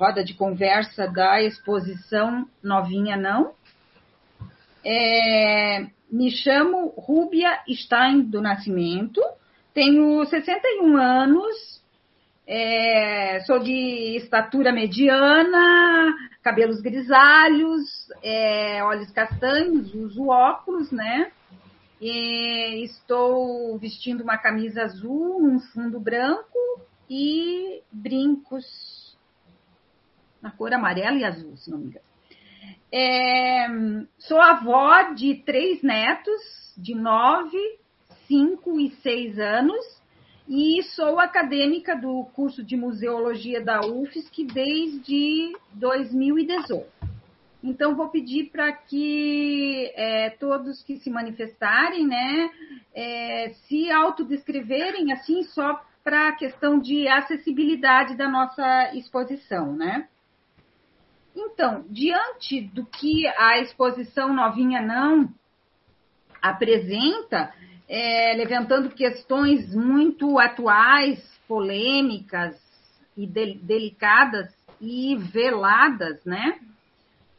roda de conversa da exposição Novinha Não. É, me chamo Rúbia Stein do Nascimento, tenho 61 anos, é, sou de estatura mediana, cabelos grisalhos, é, olhos castanhos, uso óculos, né? E estou vestindo uma camisa azul, um fundo branco e brincos na cor amarela e azul, se não me engano. É, sou avó de três netos, de nove, cinco e seis anos, e sou acadêmica do curso de museologia da UFSC desde 2018. Então, vou pedir para que é, todos que se manifestarem, né, é, se autodescreverem, assim, só para a questão de acessibilidade da nossa exposição, né? Então, diante do que a exposição Novinha Não apresenta, é, levantando questões muito atuais, polêmicas e de, delicadas e veladas, né?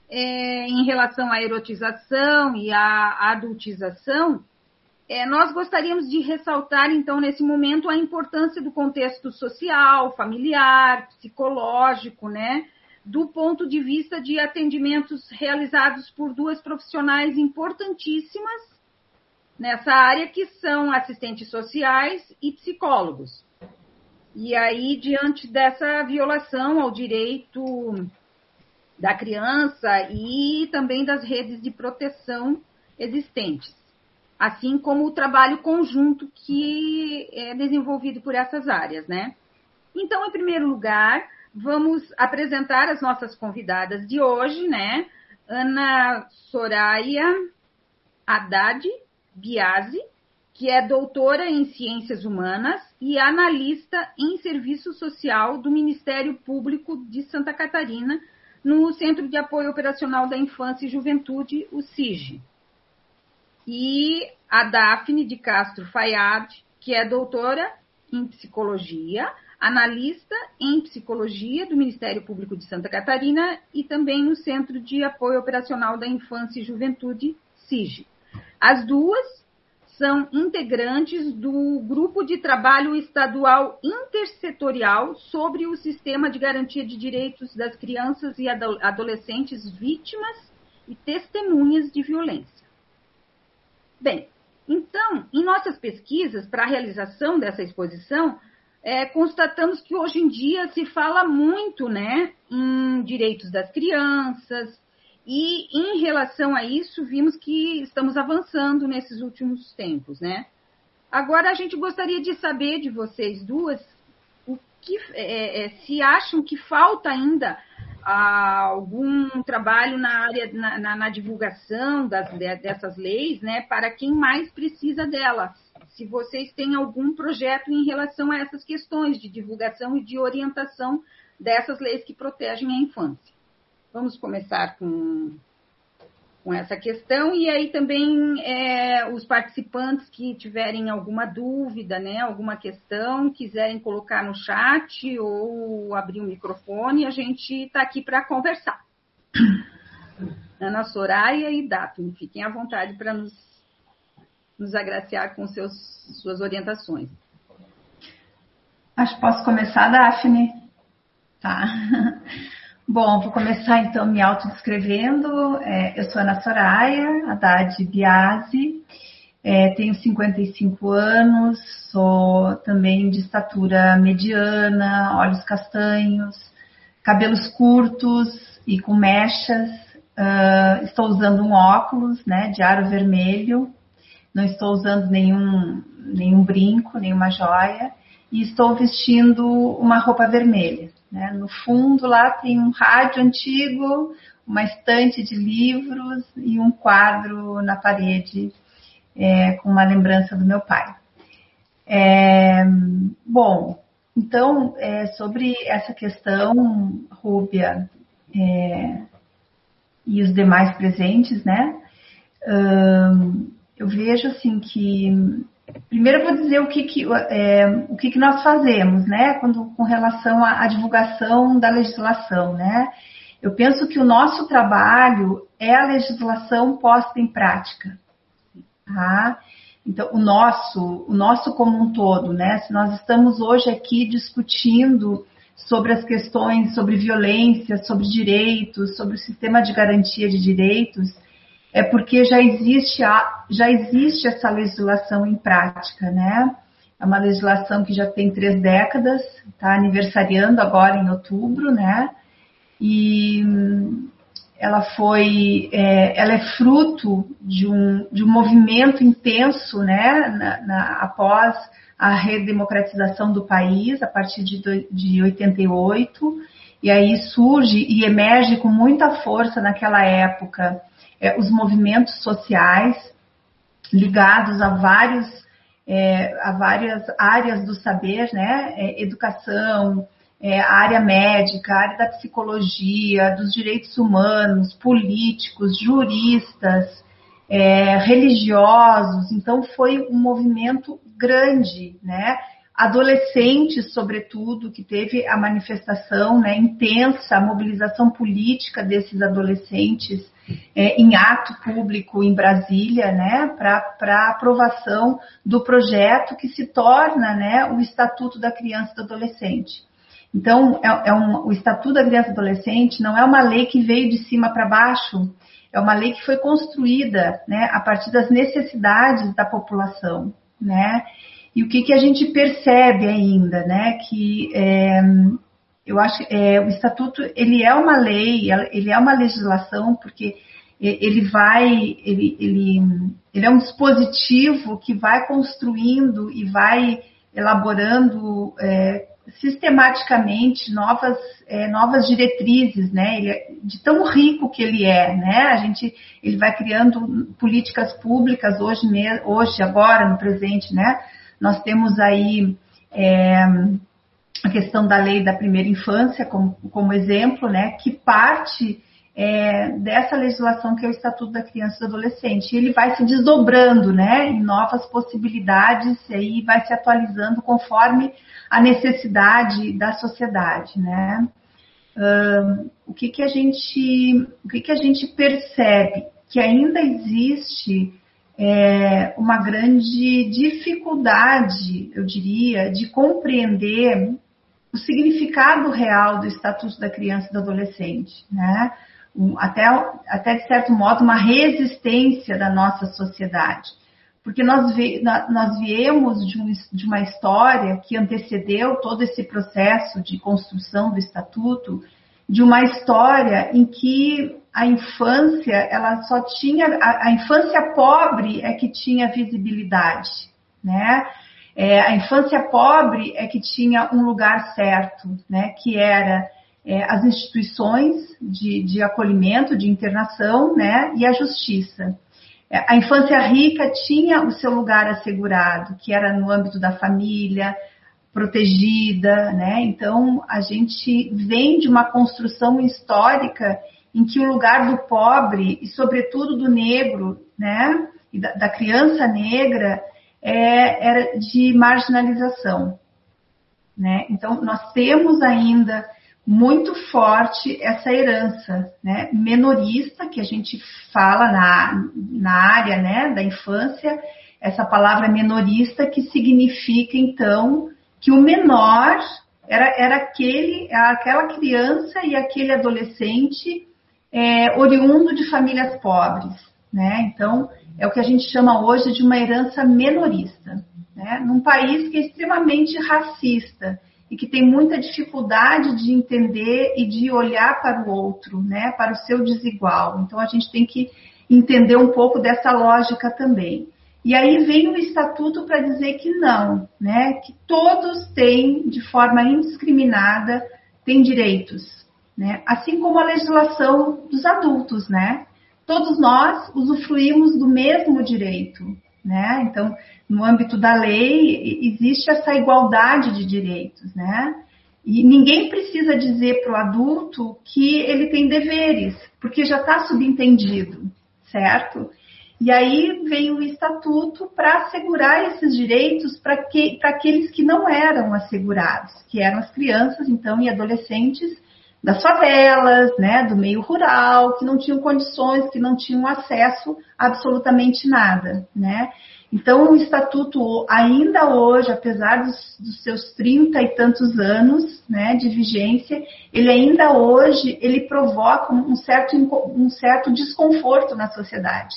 É, em relação à erotização e à adultização, é, nós gostaríamos de ressaltar, então, nesse momento, a importância do contexto social, familiar, psicológico, né? Do ponto de vista de atendimentos realizados por duas profissionais importantíssimas nessa área, que são assistentes sociais e psicólogos. E aí, diante dessa violação ao direito da criança e também das redes de proteção existentes, assim como o trabalho conjunto que é desenvolvido por essas áreas, né? Então, em primeiro lugar, vamos apresentar as nossas convidadas de hoje, né? Ana Soraya Haddad Biasi, que é doutora em Ciências Humanas e analista em Serviço Social do Ministério Público de Santa Catarina, no Centro de Apoio Operacional da Infância e Juventude, o CIG. E a Daphne de Castro Fayad, que é doutora em Psicologia, analista em psicologia do Ministério Público de Santa Catarina e também no Centro de Apoio Operacional da Infância e Juventude, SIG. As duas são integrantes do Grupo de Trabalho Estadual Intersetorial sobre o Sistema de Garantia de Direitos das Crianças e Adolescentes Vítimas e Testemunhas de Violência. Bem, então, em nossas pesquisas para a realização dessa exposição, é, constatamos que hoje em dia se fala muito né, em direitos das crianças, e em relação a isso, vimos que estamos avançando nesses últimos tempos, né? Agora, a gente gostaria de saber de vocês duas o que é, é, se acham que falta ainda algum trabalho na área, na, na, na divulgação das, dessas leis, né, para quem mais precisa delas se vocês têm algum projeto em relação a essas questões de divulgação e de orientação dessas leis que protegem a infância. Vamos começar com, com essa questão e aí também é, os participantes que tiverem alguma dúvida, né, alguma questão, quiserem colocar no chat ou abrir o microfone, a gente está aqui para conversar. Ana Soraya e Daphne, fiquem à vontade para nos nos agraciar com seus, suas orientações. Acho que posso começar, Daphne? Tá. Bom, vou começar então me autodescrevendo. É, eu sou Ana Soraya Haddad Biasi, é, tenho 55 anos, sou também de estatura mediana, olhos castanhos, cabelos curtos e com mechas. Uh, estou usando um óculos né, de aro vermelho não estou usando nenhum, nenhum brinco, nenhuma joia, e estou vestindo uma roupa vermelha. Né? No fundo lá tem um rádio antigo, uma estante de livros e um quadro na parede é, com uma lembrança do meu pai. É, bom, então, é, sobre essa questão, Rúbia é, e os demais presentes, né? Eu vejo assim que primeiro eu vou dizer o que, que, é, o que, que nós fazemos, né, quando, com relação à, à divulgação da legislação, né. Eu penso que o nosso trabalho é a legislação posta em prática, tá? Então, o nosso, o nosso como um todo, né? Se nós estamos hoje aqui discutindo sobre as questões sobre violência, sobre direitos, sobre o sistema de garantia de direitos, é porque já existe, a, já existe essa legislação em prática, né? É uma legislação que já tem três décadas, está aniversariando agora em outubro, né? E ela foi, é, ela é fruto de um, de um movimento intenso, né? Na, na, após a redemocratização do país, a partir de, de 88, e aí surge e emerge com muita força naquela época é, os movimentos sociais ligados a vários é, a várias áreas do saber, né? É, educação, é, área médica, área da psicologia, dos direitos humanos, políticos, juristas, é, religiosos. Então foi um movimento grande, né? Adolescentes, sobretudo, que teve a manifestação né, intensa, a mobilização política desses adolescentes é, em ato público em Brasília, né, para aprovação do projeto que se torna né, o Estatuto da Criança e do Adolescente. Então, é, é um, o Estatuto da Criança e Adolescente não é uma lei que veio de cima para baixo, é uma lei que foi construída né, a partir das necessidades da população. Né? E o que, que a gente percebe ainda, né? Que é, eu acho que é, o estatuto ele é uma lei, ele é uma legislação porque ele vai, ele, ele, ele é um dispositivo que vai construindo e vai elaborando é, sistematicamente novas, é, novas diretrizes, né? Ele é, de tão rico que ele é, né? A gente, ele vai criando políticas públicas hoje, hoje agora, no presente, né? Nós temos aí é, a questão da lei da primeira infância como, como exemplo, né? Que parte é, dessa legislação que é o Estatuto da Criança e do Adolescente. Ele vai se desdobrando, né, em novas possibilidades e aí vai se atualizando conforme a necessidade da sociedade, né. Um, o que que a gente, o que que a gente percebe que ainda existe é, uma grande dificuldade, eu diria, de compreender o significado real do Estatuto da Criança e do Adolescente, né? até, até de certo modo, uma resistência da nossa sociedade. Porque nós, nós viemos de, um, de uma história que antecedeu todo esse processo de construção do estatuto, de uma história em que a infância, ela só tinha, a, a infância pobre é que tinha visibilidade, né? É, a infância pobre é que tinha um lugar certo, né? Que era é, as instituições de, de, acolhimento, de internação, né, e a justiça. É, a infância rica tinha o seu lugar assegurado, que era no âmbito da família, protegida, né? Então a gente vem de uma construção histórica em que o lugar do pobre e sobretudo do negro, né, e da, da criança negra é, era de marginalização, né? Então nós temos ainda muito forte essa herança né, menorista que a gente fala na, na área né, da infância, essa palavra menorista que significa então que o menor era, era aquele, aquela criança e aquele adolescente é, oriundo de famílias pobres. Né? Então, é o que a gente chama hoje de uma herança menorista. Né? Num país que é extremamente racista e que tem muita dificuldade de entender e de olhar para o outro, né, para o seu desigual. Então a gente tem que entender um pouco dessa lógica também. E aí vem o estatuto para dizer que não, né, que todos têm de forma indiscriminada têm direitos, né, assim como a legislação dos adultos, né. Todos nós usufruímos do mesmo direito, né? Então, no âmbito da lei, existe essa igualdade de direitos, né? E ninguém precisa dizer para o adulto que ele tem deveres, porque já está subentendido, certo? E aí veio o estatuto para assegurar esses direitos para que, aqueles que não eram assegurados, que eram as crianças, então, e adolescentes das favelas, né, do meio rural, que não tinham condições, que não tinham acesso a absolutamente nada, né? Então, o Estatuto, ainda hoje, apesar dos, dos, seus 30 e tantos anos né, de vigência, ele ainda hoje ele provoca um certo, um certo desconforto na sociedade,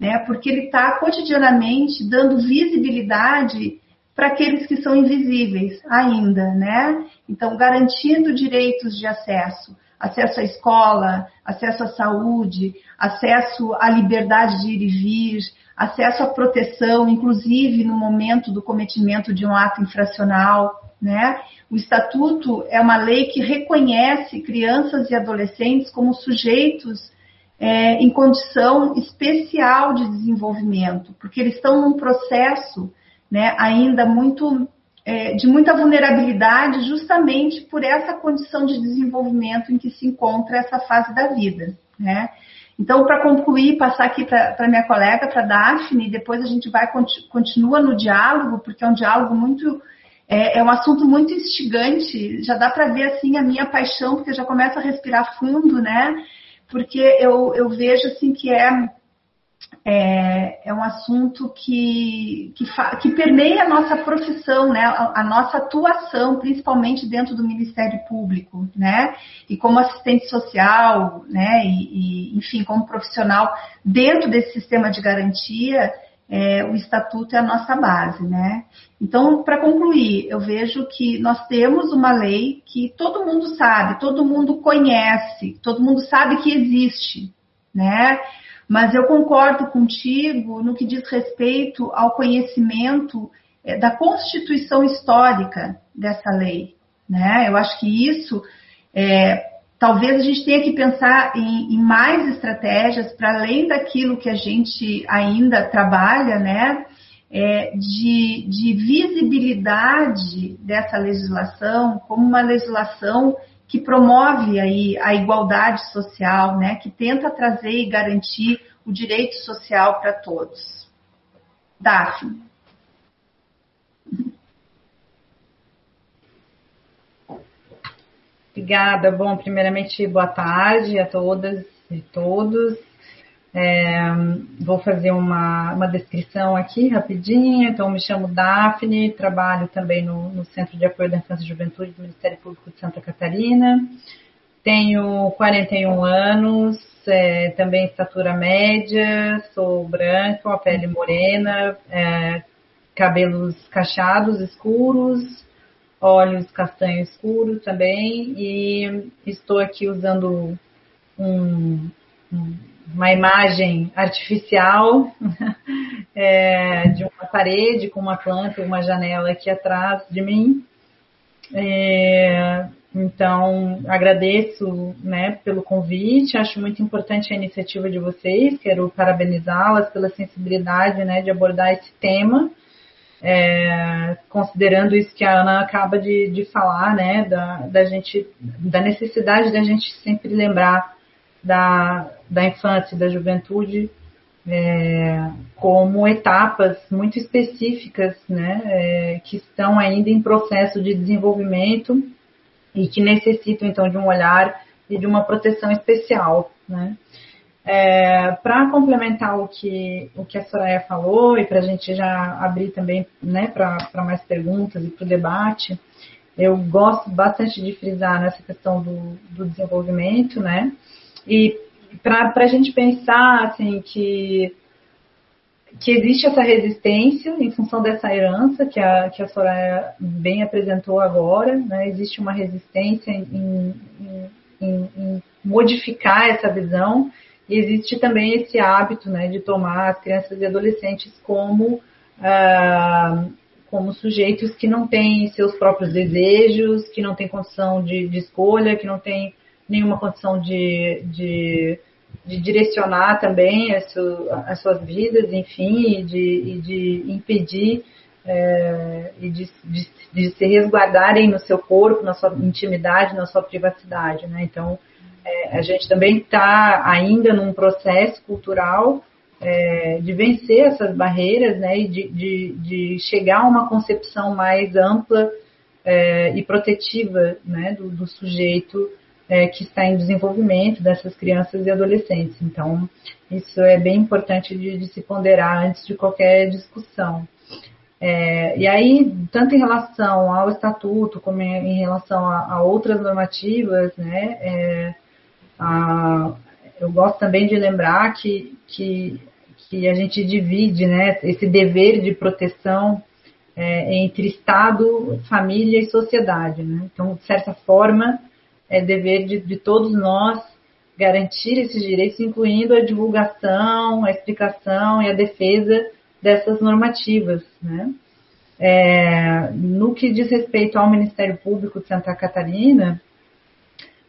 né, porque ele está cotidianamente dando visibilidade para aqueles que são invisíveis ainda, né? Então, garantindo direitos de acesso, acesso à escola, acesso à saúde, acesso à liberdade de ir e vir, acesso à proteção, inclusive no momento do cometimento de um ato infracional, né? O estatuto é uma lei que reconhece crianças e adolescentes como sujeitos é, em condição especial de desenvolvimento, porque eles estão num processo, né, ainda muito é, de muita vulnerabilidade, justamente por essa condição de desenvolvimento em que se encontra essa fase da vida, né? Então, para concluir, passar aqui para minha colega, para Daphne, depois a gente vai continua no diálogo, porque é um diálogo muito é, é um assunto muito instigante. Já dá para ver assim a minha paixão, porque eu já começo a respirar fundo, né? Porque eu, eu vejo assim que é é, é um assunto que, que, que, permeia a nossa profissão, né? A, a, nossa atuação, principalmente dentro do Ministério Público, né? E como assistente social, né? E, e enfim, como profissional dentro desse sistema de garantia, é, o estatuto é a nossa base, né? Então, para concluir, eu vejo que nós temos uma lei que todo mundo sabe, todo mundo conhece, todo mundo sabe que existe, né? Mas eu concordo contigo no que diz respeito ao conhecimento é, da constituição histórica dessa lei. Né? Eu acho que isso, é, talvez a gente tenha que pensar em, em mais estratégias para além daquilo que a gente ainda trabalha, né? É, de, de visibilidade dessa legislação como uma legislação que promove aí a igualdade social, né, que tenta trazer e garantir o direito social para todos. Daphne. Obrigada. Bom, primeiramente, boa tarde a todas e todos. É, vou fazer uma, uma descrição aqui rapidinho. Então, me chamo Daphne, trabalho também no, no Centro de Apoio da Infância e Juventude do Ministério Público de Santa Catarina. Tenho 41 anos, é, também estatura média, sou branca, a pele morena, é, cabelos cacheados escuros, olhos castanho escuro também, e estou aqui usando um, um uma imagem artificial é, de uma parede com uma planta uma janela aqui atrás de mim. É, então, agradeço né, pelo convite, acho muito importante a iniciativa de vocês, quero parabenizá-las pela sensibilidade né, de abordar esse tema, é, considerando isso que a Ana acaba de, de falar, né, da, da, gente, da necessidade da gente sempre lembrar da, da infância e da juventude é, como etapas muito específicas, né, é, que estão ainda em processo de desenvolvimento e que necessitam então de um olhar e de uma proteção especial, né. É, para complementar o que, o que a Soraya falou e para a gente já abrir também né, para mais perguntas e para o debate, eu gosto bastante de frisar nessa questão do, do desenvolvimento, né? E para a gente pensar assim que que existe essa resistência em função dessa herança que a, que a Soraya bem apresentou agora, né? existe uma resistência em, em, em, em, modificar essa visão e existe também esse hábito né, de tomar as crianças e adolescentes como, ah, como sujeitos que não têm seus próprios desejos, que não têm condição de, de escolha, que não têm nenhuma condição de, de, de direcionar também as, su, as, suas vidas, enfim, e de, e de impedir é, e de, de, de, se resguardarem no seu corpo, na sua intimidade, na sua privacidade. Né? Então, é, a gente também está ainda num processo cultural é, de vencer essas barreiras né, e de, de, de, chegar a uma concepção mais ampla é, e protetiva né, do, do sujeito é, que está em desenvolvimento dessas crianças e adolescentes. Então, isso é bem importante de, de se ponderar antes de qualquer discussão. É, e aí, tanto em relação ao estatuto como em, relação a, a, outras normativas, né, é, a, eu gosto também de lembrar que, que, que, a gente divide né, esse dever de proteção é, entre Estado, família e sociedade. Né? Então, de certa forma, é dever de, de todos nós garantir esses direitos, incluindo a divulgação, a explicação e a defesa dessas normativas. Né? É, no que diz respeito ao Ministério Público de Santa Catarina,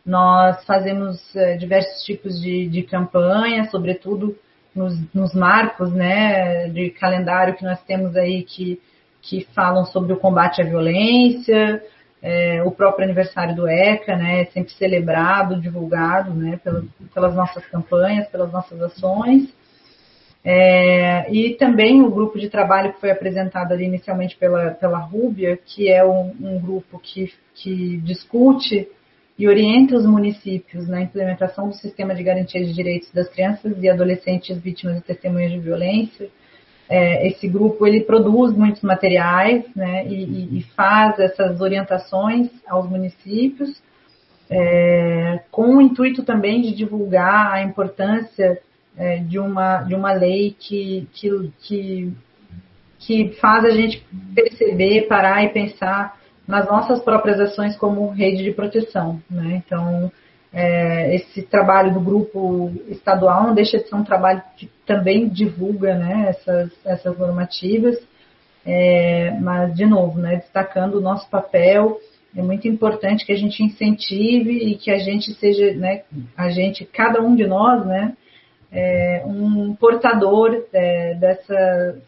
nós fazemos é, diversos tipos de, de campanha, sobretudo nos, nos, marcos né, de calendário que nós temos aí que, que falam sobre o combate à violência, é, o próprio aniversário do ECA, né, é sempre celebrado, divulgado, né, pelas, pelas nossas campanhas, pelas nossas ações. É, e também o grupo de trabalho que foi apresentado ali inicialmente pela, pela Rúbia, que é um, um grupo que, que discute e orienta os municípios na implementação do sistema de garantia de direitos das crianças e adolescentes vítimas de testemunhas de violência, é, esse grupo ele produz muitos materiais né, e, e faz essas orientações aos municípios, é, com o intuito também de divulgar a importância é, de, uma, de uma lei que, que, que, que faz a gente perceber, parar e pensar nas nossas próprias ações como rede de proteção. Né? Então, é, esse trabalho do grupo estadual não deixa de ser um trabalho que também divulga né, essas, essas normativas, é, mas, de novo, né, destacando o nosso papel, é muito importante que a gente incentive e que a gente seja, né, a gente, cada um de nós, né, é, um portador é, dessa,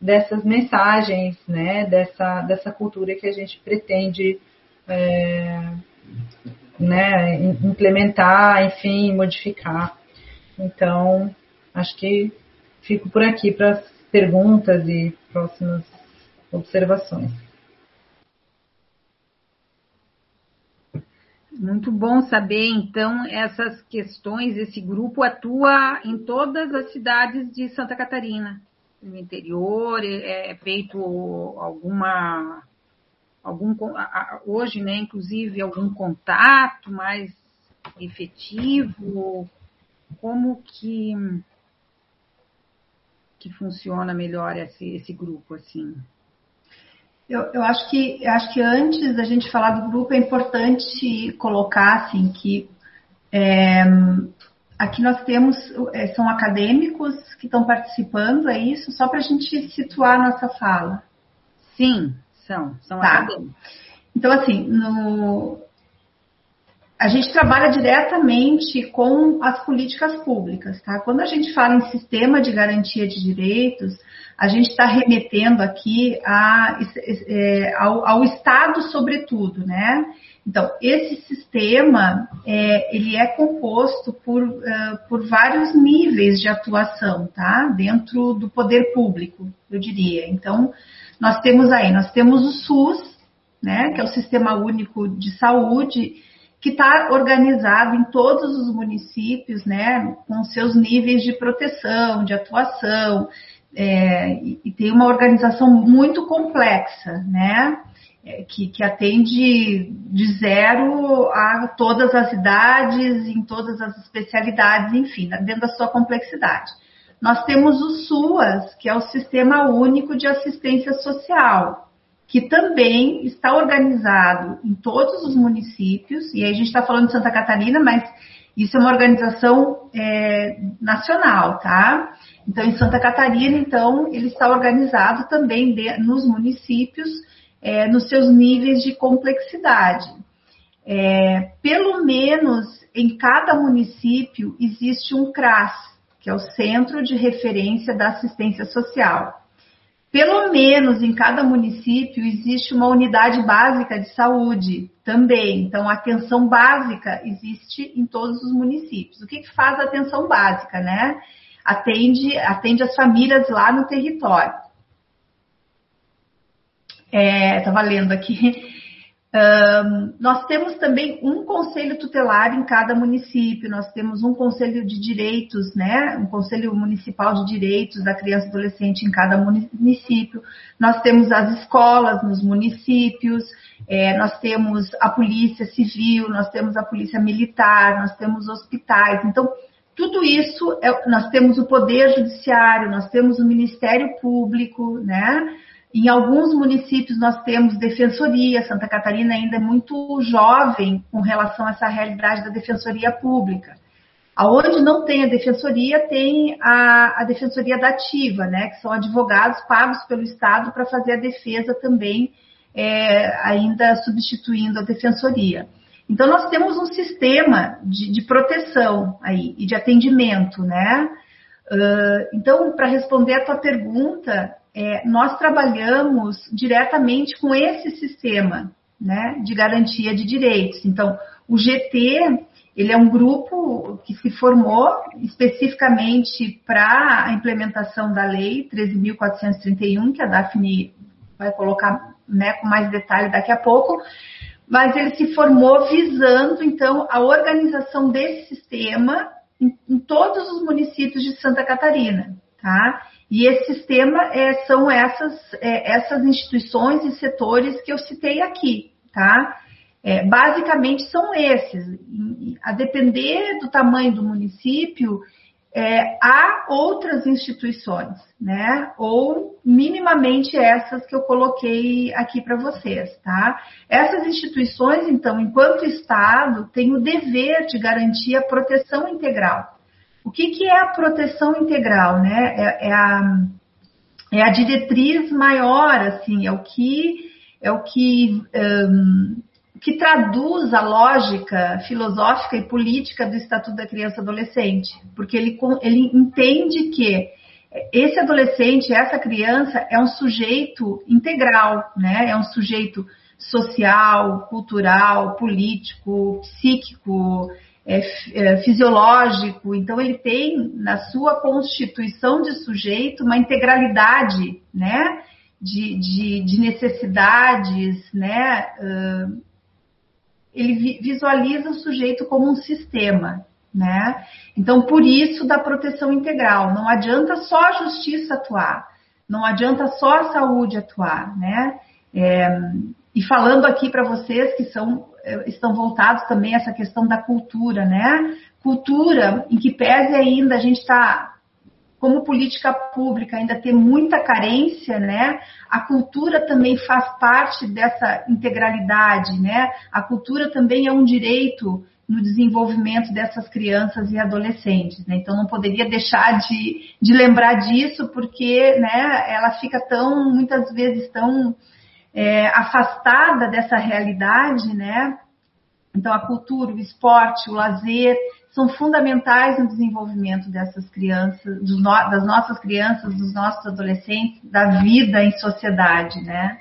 dessas mensagens, né, dessa, dessa cultura que a gente pretende é, né, implementar, enfim, modificar. Então, acho que fico por aqui para as perguntas e próximas observações. Muito bom saber, então, essas questões. Esse grupo atua em todas as cidades de Santa Catarina, no interior, é feito alguma algum hoje, né, inclusive algum contato mais efetivo, como que que funciona melhor esse, esse grupo assim? Eu, eu, acho que acho que antes da gente falar do grupo é importante colocar assim que é, aqui nós temos é, são acadêmicos que estão participando, é isso? Só para a gente situar a nossa fala. Sim, são, são tá. acadêmicos. Então, assim, no, a gente trabalha diretamente com as políticas públicas, tá? Quando a gente fala em sistema de garantia de direitos, a gente está remetendo aqui a, é, ao, ao, Estado, sobretudo, né? Então, esse sistema, é, ele é composto por, uh, por vários níveis de atuação, tá? Dentro do poder público, eu diria. Então, nós temos aí, nós temos o SUS, né, que é o Sistema Único de Saúde, que está organizado em todos os municípios, né, com seus níveis de proteção, de atuação, é, e, e, tem uma organização muito complexa, né, é, que, que atende de zero a todas as idades, em todas as especialidades, enfim, dentro da sua complexidade. Nós temos o SUAS, que é o Sistema Único de Assistência Social, que também está organizado em todos os municípios, e aí a gente está falando de Santa Catarina, mas isso é uma organização é, nacional, tá? Então, em Santa Catarina, então, ele está organizado também de, nos municípios, é, nos seus níveis de complexidade. É, pelo menos em cada município existe um CRAS, que é o Centro de Referência da Assistência Social. Pelo menos em cada município existe uma unidade básica de saúde também. Então, a atenção básica existe em todos os municípios. O que, que faz a atenção básica, né? atende, atende as famílias lá no território. Estava é, lendo aqui. Um, nós temos também um conselho tutelar em cada município, nós temos um conselho de direitos, né? Um conselho municipal de direitos da criança e adolescente em cada município. Nós temos as escolas nos municípios, é, nós temos a polícia civil, nós temos a polícia militar, nós temos hospitais. Então, tudo isso, é, nós temos o poder judiciário, nós temos o Ministério Público, né? Em alguns municípios nós temos defensoria, Santa Catarina ainda é muito jovem com relação a essa realidade da defensoria pública. Aonde não tem a defensoria, tem a, a defensoria da ativa, né, que são advogados pagos pelo Estado para fazer a defesa também, é, ainda substituindo a defensoria. Então nós temos um sistema de, de proteção aí e de atendimento, né? Uh, então, para responder a tua pergunta, é, nós trabalhamos diretamente com esse sistema né, de garantia de direitos. Então, o GT ele é um grupo que se formou especificamente para a implementação da lei 13.431, que a Daphne vai colocar né, com mais detalhe daqui a pouco, mas ele se formou visando, então, a organização desse sistema em, em todos os municípios de Santa Catarina, tá? E esse sistema é, são essas, é, essas instituições e setores que eu citei aqui, tá? É, basicamente são esses. A depender do tamanho do município, é, há outras instituições, né? Ou minimamente essas que eu coloquei aqui para vocês, tá? Essas instituições, então, enquanto Estado, têm o dever de garantir a proteção integral o que, que é a proteção integral, né? É, é, a, é a diretriz maior, assim, é o que é o que, um, que traduz a lógica filosófica e política do Estatuto da Criança e Adolescente, porque ele, ele entende que esse adolescente, essa criança é um sujeito integral, né? É um sujeito social, cultural, político, psíquico, é, é, fisiológico, então ele tem na sua constituição de sujeito uma integralidade, né, de, de, de necessidades, né, uh, ele visualiza o sujeito como um sistema, né, então por isso da proteção integral, não adianta só a justiça atuar, não adianta só a saúde atuar, né, é, e falando aqui para vocês que são estão voltados também a essa questão da cultura, né? Cultura em que pese ainda a gente está como política pública ainda tem muita carência, né? A cultura também faz parte dessa integralidade, né? A cultura também é um direito no desenvolvimento dessas crianças e adolescentes, né? Então não poderia deixar de, de lembrar disso porque, né? Ela fica tão muitas vezes tão é, afastada dessa realidade, né? Então, a cultura, o esporte, o lazer são fundamentais no desenvolvimento dessas crianças, das nossas crianças, dos nossos adolescentes, da vida em sociedade, né?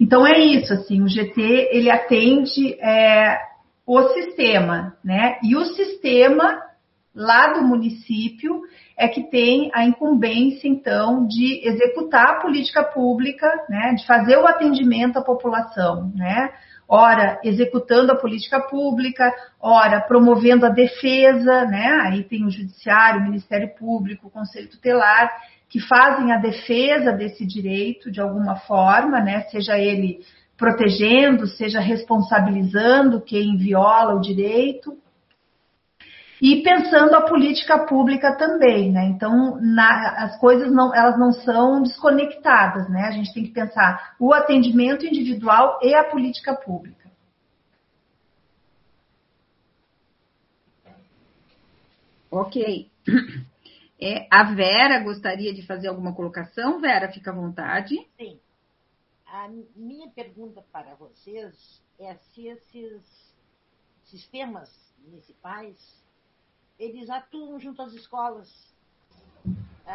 Então é isso, assim, o GT ele atende é, o sistema, né? E o sistema lá do município é que tem a incumbência, então, de executar a política pública, né, de fazer o atendimento à população, né, ora executando a política pública, ora promovendo a defesa, né, aí tem o judiciário, o Ministério Público, o Conselho Tutelar, que fazem a defesa desse direito de alguma forma, né, seja ele protegendo, seja responsabilizando quem viola o direito, e pensando a política pública também, né? Então, na, as coisas não, elas não são desconectadas, né? A gente tem que pensar o atendimento individual e a política pública. Ok. É, a Vera gostaria de fazer alguma colocação? Vera, fica à vontade. Sim. A minha pergunta para vocês é se esses sistemas municipais eles atuam junto às escolas.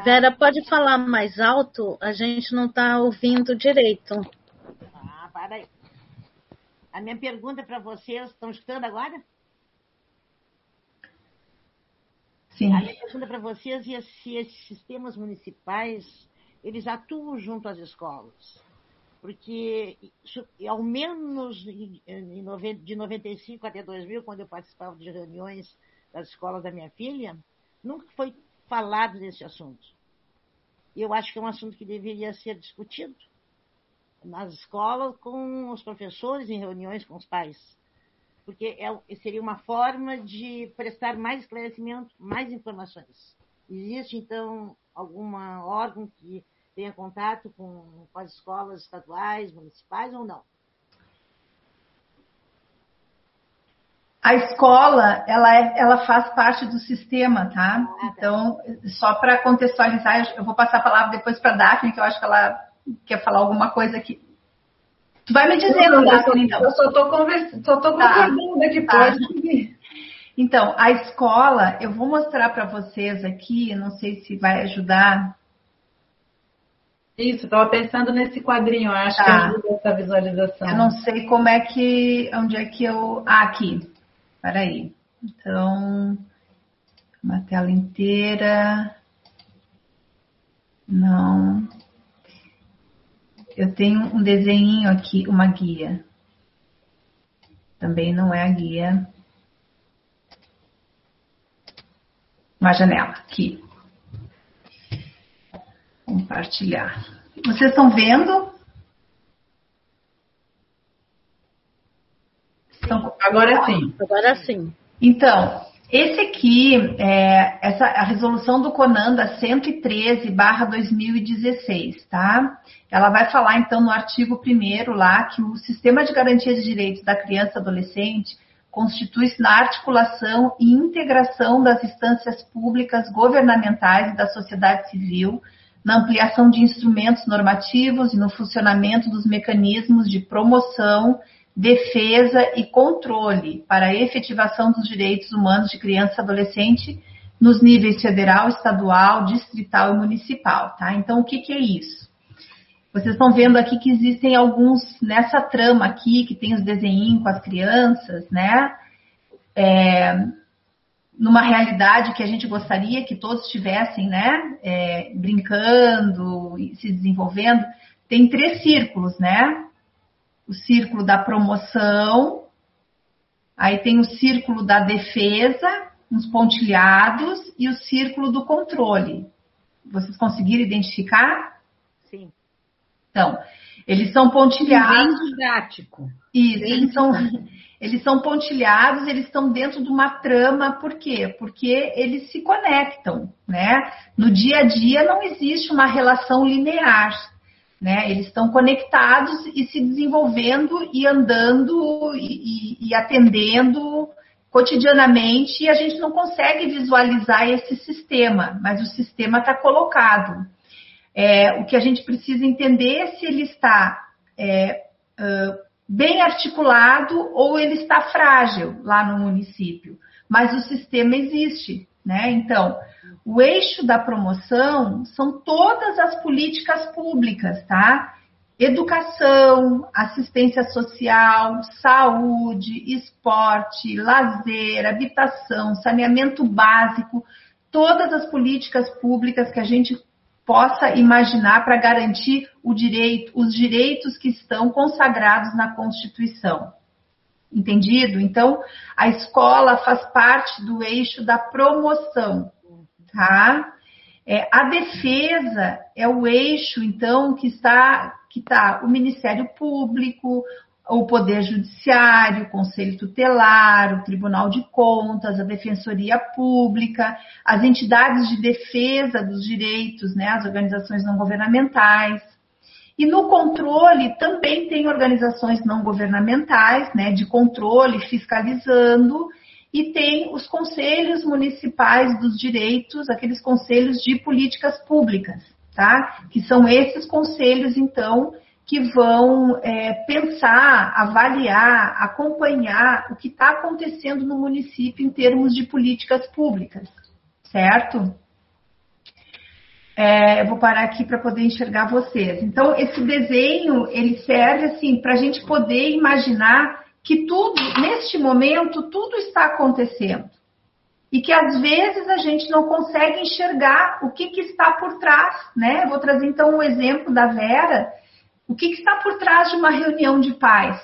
Vera, pode falar mais alto? A gente não está ouvindo direito. Ah, para aí. A minha pergunta para vocês, estão escutando agora? Sim. A minha pergunta para vocês é se esses sistemas municipais, eles atuam junto às escolas. Porque, ao menos de 95 até 2000, quando eu participava de reuniões das escolas da minha filha, nunca foi falado desse assunto. E eu acho que é um assunto que deveria ser discutido nas escolas com os professores, em reuniões com os pais porque é, seria uma forma de prestar mais esclarecimento, mais informações. Existe, então, algum órgão que tenha contato com, com as escolas estaduais, municipais ou não? A escola, ela, é, ela faz parte do sistema, tá? Ah, tá. Então, só para contextualizar, eu vou passar a palavra depois para a Daphne, que eu acho que ela quer falar alguma coisa aqui. Tu vai me dizendo, não, Daphne, então. Eu só estou conversando, só estou tá. concordando aqui, tá. Então, a escola, eu vou mostrar para vocês aqui, não sei se vai ajudar. Isso, estava pensando nesse quadrinho, acho tá. que ajuda essa visualização. Eu não sei como é que, onde é que eu... Ah, aqui. Peraí. Então, uma tela inteira. Não. Eu tenho um desenho aqui, uma guia. Também não é a guia. Uma janela, aqui. Compartilhar. Vocês estão vendo? Agora sim. Agora sim. Então, esse aqui, é, essa, a resolução do CONANDA 113-2016, tá? Ela vai falar, então, no artigo 1 lá, que o Sistema de Garantia de Direitos da Criança e Adolescente constitui-se na articulação e integração das instâncias públicas, governamentais e da sociedade civil, na ampliação de instrumentos normativos e no funcionamento dos mecanismos de promoção defesa e controle para a efetivação dos direitos humanos de criança e adolescente nos níveis federal, estadual, distrital e municipal, tá? Então, o que, que é isso? Vocês estão vendo aqui que existem alguns, nessa trama aqui, que tem os desenhinhos com as crianças, né? É, numa realidade que a gente gostaria que todos estivessem, né? É, brincando se desenvolvendo, tem três círculos, né? O círculo da promoção, aí tem o círculo da defesa, uns pontilhados, e o círculo do controle. Vocês conseguiram identificar? Sim. Então, eles são pontilhados. Bem didático. Isso, Bem eles são, eles são pontilhados, eles estão dentro de uma trama, por quê? Porque eles se conectam, né? No dia a dia não existe uma relação linear né? Eles estão conectados e se desenvolvendo e andando e, e, e atendendo cotidianamente e a gente não consegue visualizar esse sistema, mas o sistema está colocado. É, o que a gente precisa entender é se ele está é, uh, bem articulado ou ele está frágil lá no município. Mas o sistema existe, né? Então, o eixo da promoção são todas as políticas públicas, tá? Educação, assistência social, saúde, esporte, lazer, habitação, saneamento básico, todas as políticas públicas que a gente possa imaginar para garantir direito, os direitos que estão consagrados na Constituição. Entendido? Então, a escola faz parte do eixo da promoção tá? É, a defesa é o eixo, então, que está, que está o Ministério Público, o Poder Judiciário, o Conselho Tutelar, o Tribunal de Contas, a Defensoria Pública, as entidades de defesa dos direitos, né, as organizações não governamentais. E no controle também tem organizações não governamentais, né, de controle, fiscalizando, e tem os conselhos municipais dos direitos, aqueles conselhos de políticas públicas, tá? Que são esses conselhos, então, que vão é, pensar, avaliar, acompanhar o que está acontecendo no município em termos de políticas públicas, certo? É, eu vou parar aqui para poder enxergar vocês. Então, esse desenho ele serve assim para a gente poder imaginar que tudo, neste momento, tudo está acontecendo. e que às vezes a gente não consegue enxergar o que, que está por trás, né? Eu vou trazer então um exemplo da Vera. O que, que está por trás de uma reunião de pais,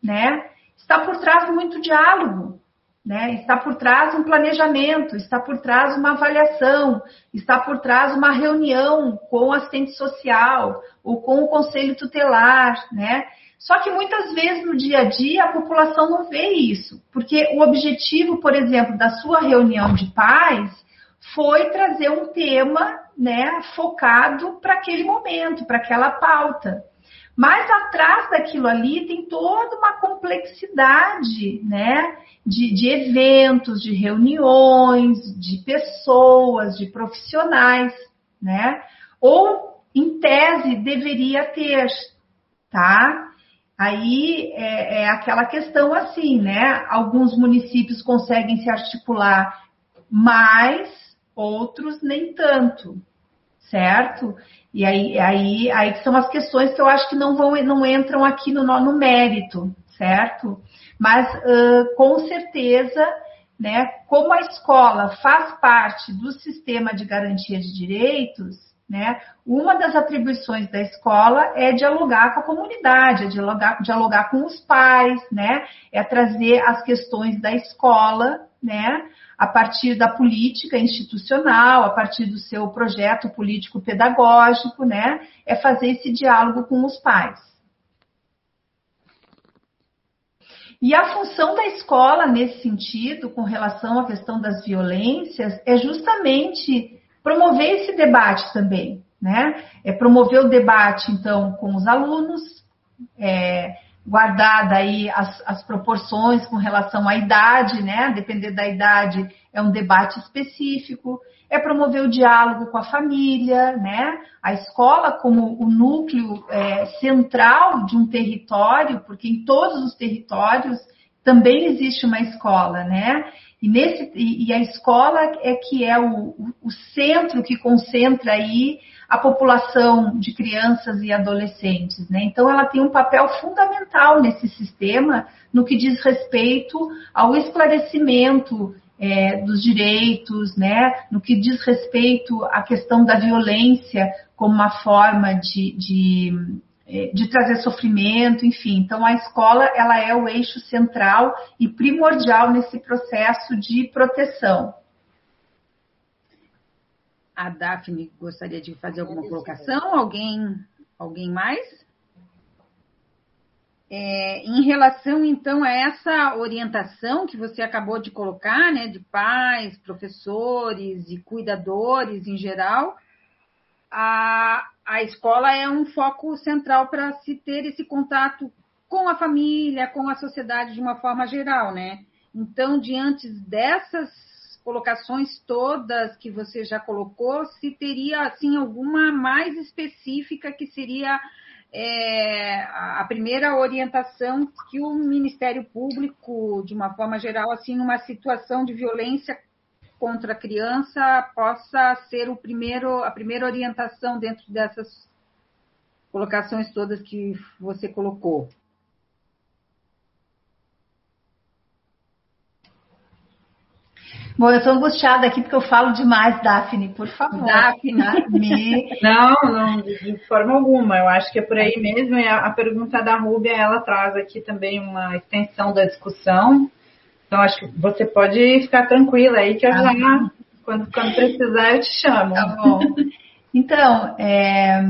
né? Está por trás muito diálogo, né? Está por trás um planejamento, está por trás uma avaliação, está por trás uma reunião com o assistente social ou com o conselho tutelar, né? Só que muitas vezes no dia a dia a população não vê isso, porque o objetivo, por exemplo, da sua reunião de pais foi trazer um tema, né, focado para aquele momento, para aquela pauta. Mas atrás daquilo ali tem toda uma complexidade, né, de, de eventos, de reuniões, de pessoas, de profissionais, né? Ou em tese deveria ter, tá? Aí é, é, aquela questão assim, né? Alguns municípios conseguem se articular mais, outros nem tanto, certo? E aí, aí, aí são as questões que eu acho que não vão, não entram aqui no, no mérito, certo? Mas uh, com certeza, né? Como a escola faz parte do sistema de garantia de direitos, né? Uma das atribuições da escola é dialogar com a comunidade, é dialogar, dialogar com os pais, né? É trazer as questões da escola, né? A partir da política institucional, a partir do seu projeto político pedagógico, né? É fazer esse diálogo com os pais. E a função da escola nesse sentido, com relação à questão das violências, é justamente promover esse debate também, né? É promover o debate, então, com os alunos, é, guardada aí as, as, proporções com relação à idade, né? Depender da idade, é um debate específico. É promover o diálogo com a família, né? A escola como o núcleo é, central de um território, porque em todos os territórios também existe uma escola, né? E, nesse, e a escola é que é o, o centro que concentra aí a população de crianças e adolescentes, né? Então ela tem um papel fundamental nesse sistema no que diz respeito ao esclarecimento é, dos direitos, né? No que diz respeito à questão da violência como uma forma de, de é, de trazer sofrimento, enfim. Então a escola ela é o eixo central e primordial nesse processo de proteção. A Daphne gostaria de fazer alguma colocação? Alguém, alguém mais? É, em relação, então, a essa orientação que você acabou de colocar, né, de pais, professores e cuidadores em geral, a, a escola é um foco central para se ter esse contato com a família, com a sociedade de uma forma geral, né? Então, diante dessas colocações todas que você já colocou, se teria assim alguma mais específica que seria é, a primeira orientação que o Ministério Público, de uma forma geral, assim, numa situação de violência contra a criança possa ser o primeiro, a primeira orientação dentro dessas colocações todas que você colocou. Bom, eu estou angustiada aqui porque eu falo demais, Daphne, por favor. Daphne. Não, não, de forma alguma. Eu acho que é por aí mesmo. E a, a pergunta da Rúbia, ela traz aqui também uma extensão da discussão. Então, acho que você pode ficar tranquila aí que eu já, ah. quando, quando precisar, eu te chamo. Tá bom. Então, é,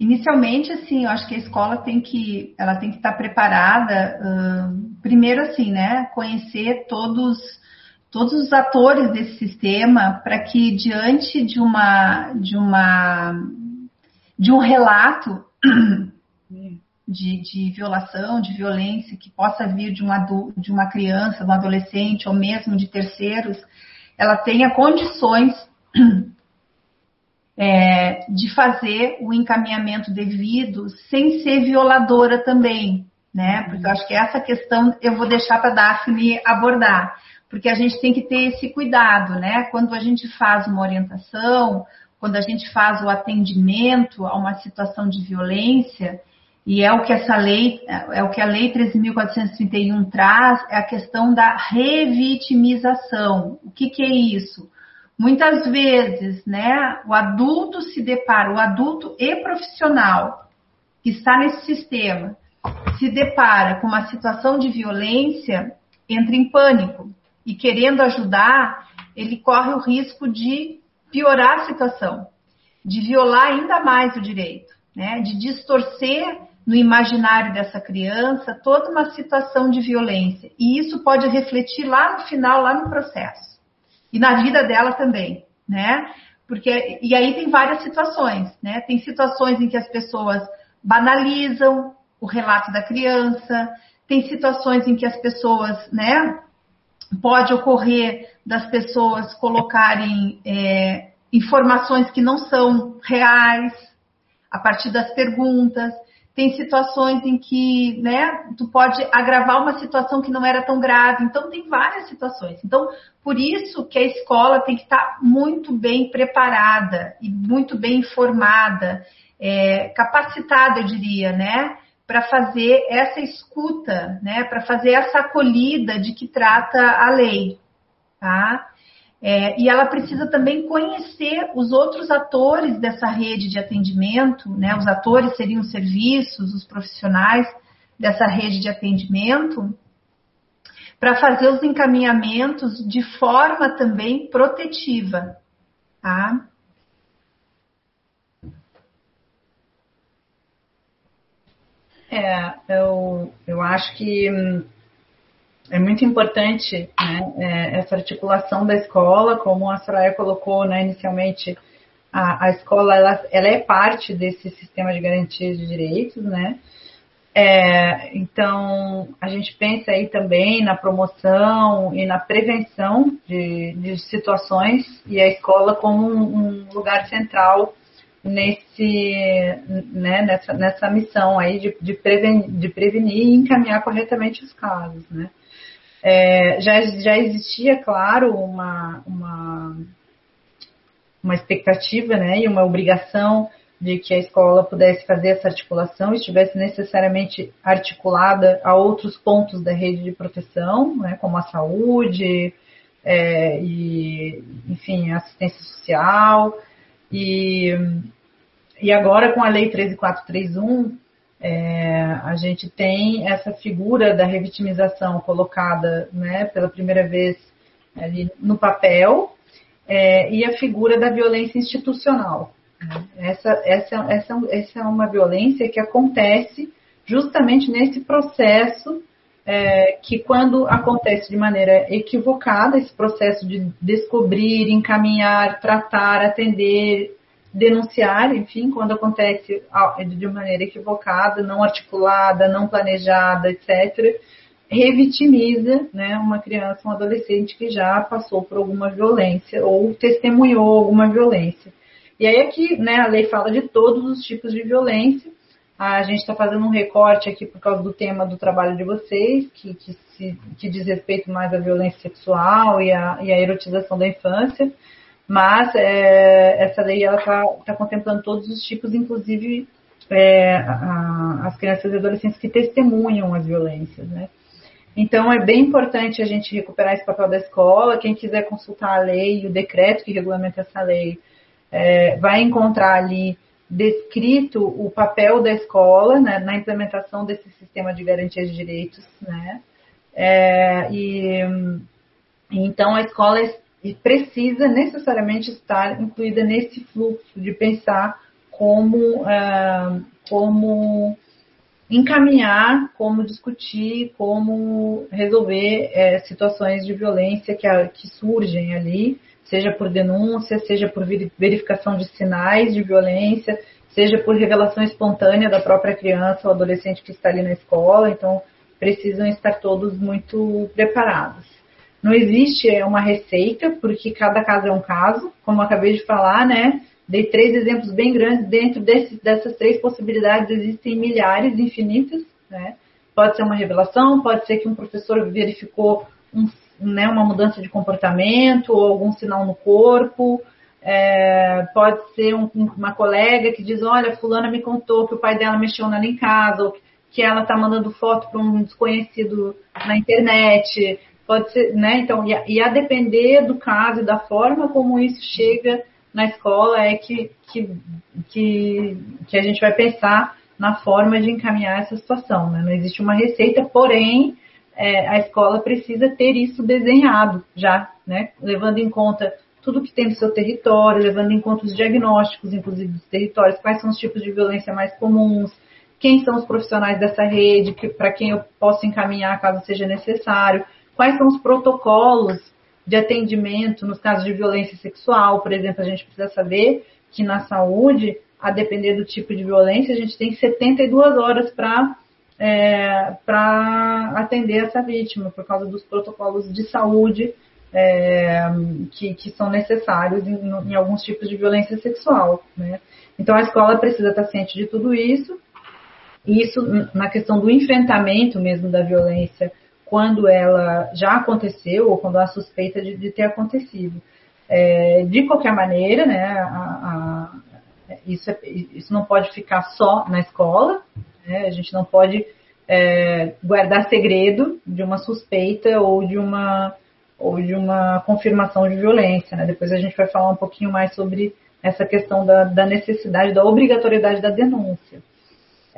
inicialmente, assim, eu acho que a escola tem que, ela tem que estar preparada, uh, primeiro assim, né, conhecer todos, todos os atores desse sistema para que diante de uma, de uma, de um relato de, de, violação, de violência que possa vir de, um adulto, de uma criança, de um adolescente ou mesmo de terceiros, ela tenha condições é, de fazer o encaminhamento devido sem ser violadora também, né? Porque eu acho que essa questão eu vou deixar para a Daphne abordar, porque a gente tem que ter esse cuidado, né? Quando a gente faz uma orientação, quando a gente faz o atendimento a uma situação de violência, e é o que essa lei, é o que a lei 13.431 traz, é a questão da revitimização. O que, que é isso? Muitas vezes, né, o adulto se depara, o adulto e profissional que está nesse sistema, se depara com uma situação de violência, entra em pânico e querendo ajudar, ele corre o risco de piorar a situação, de violar ainda mais o direito, né, de distorcer no imaginário dessa criança toda uma situação de violência. E isso pode refletir lá no final, lá no processo. E na vida dela também, né? Porque, e aí tem várias situações, né? Tem situações em que as pessoas banalizam o relato da criança, tem situações em que as pessoas, né? Pode ocorrer das pessoas colocarem é, informações que não são reais a partir das perguntas tem situações em que, né, tu pode agravar uma situação que não era tão grave. Então, tem várias situações. Então, por isso que a escola tem que estar muito bem preparada e muito bem informada, é, capacitada, eu diria, né, para fazer essa escuta, né, para fazer essa acolhida de que trata a lei, tá? É, e ela precisa também conhecer os outros atores dessa rede de atendimento, né? Os atores seriam os serviços, os profissionais dessa rede de atendimento, para fazer os encaminhamentos de forma também protetiva, tá? É, eu, eu acho que hum, é muito importante né, é, essa articulação da escola, como a Soraya colocou né, inicialmente, a, a escola ela, ela, é parte desse sistema de garantia de direitos, né? É, então, a gente pensa aí também na promoção e na prevenção de, de situações e a escola como um, um lugar central nesse, né, nessa, nessa missão aí de, de, prevenir, de prevenir e encaminhar corretamente os casos, né? É, já, já existia, claro, uma, uma, uma expectativa né, e uma obrigação de que a escola pudesse fazer essa articulação, estivesse necessariamente articulada a outros pontos da rede de proteção, né, como a saúde, é, e, enfim, assistência social. E, e agora, com a Lei 13431, é, a gente tem essa figura da revitimização colocada né, pela primeira vez ali no papel é, e a figura da violência institucional. Né? Essa, essa, essa, essa é uma violência que acontece justamente nesse processo é, que quando acontece de maneira equivocada, esse processo de descobrir, encaminhar, tratar, atender, denunciar, enfim, quando acontece de maneira equivocada, não articulada, não planejada, etc., revitimiza né, uma criança, um adolescente que já passou por alguma violência ou testemunhou alguma violência. E aí aqui né, a lei fala de todos os tipos de violência. A gente está fazendo um recorte aqui por causa do tema do trabalho de vocês, que, que, se, que diz respeito mais à violência sexual e à, e à erotização da infância. Mas é, essa lei ela está tá contemplando todos os tipos, inclusive é, a, as crianças e adolescentes que testemunham as violências, né? Então é bem importante a gente recuperar esse papel da escola. Quem quiser consultar a lei e o decreto que regulamenta essa lei é, vai encontrar ali descrito o papel da escola né, na implementação desse sistema de garantia de direitos, né? É, e então a escola e precisa necessariamente estar incluída nesse fluxo de pensar como, uh, como encaminhar, como discutir, como resolver é, situações de violência que, que surgem ali, seja por denúncia, seja por verificação de sinais de violência, seja por revelação espontânea da própria criança ou adolescente que está ali na escola. Então, precisam estar todos muito preparados. Não existe é, uma receita, porque cada caso é um caso, como acabei de falar, né? Dei três exemplos bem grandes. Dentro desses, dessas três possibilidades existem milhares infinitas, né? Pode ser uma revelação, pode ser que um professor verificou um, né, uma mudança de comportamento ou algum sinal no corpo, é, pode ser um, uma colega que diz, olha, fulana me contou que o pai dela mexeu nela em casa, ou que ela está mandando foto para um desconhecido na internet, pode ser, né? Então, e a, e a, depender do caso e da forma como isso chega na escola é que, que, que, que a gente vai pensar na forma de encaminhar essa situação. Né? Não existe uma receita, porém é, a escola precisa ter isso desenhado já, né? levando em conta tudo que tem no seu território, levando em conta os diagnósticos, inclusive dos territórios, quais são os tipos de violência mais comuns, quem são os profissionais dessa rede, para quem eu posso encaminhar caso seja necessário, quais são os protocolos de atendimento nos casos de violência sexual, por exemplo, a gente precisa saber que na saúde, a depender do tipo de violência, a gente tem 72 horas para é, para atender essa vítima, por causa dos protocolos de saúde é, que, que, são necessários em, em, alguns tipos de violência sexual. Né? Então, a escola precisa estar ciente de tudo isso, e isso na questão do enfrentamento mesmo da violência, quando ela já aconteceu ou quando há suspeita de, de ter acontecido. É, de qualquer maneira, né, a, a, isso, é, isso não pode ficar só na escola, né, a gente não pode é, guardar segredo de uma suspeita ou de uma, ou de uma confirmação de violência. Né? Depois a gente vai falar um pouquinho mais sobre essa questão da, da necessidade, da obrigatoriedade da denúncia.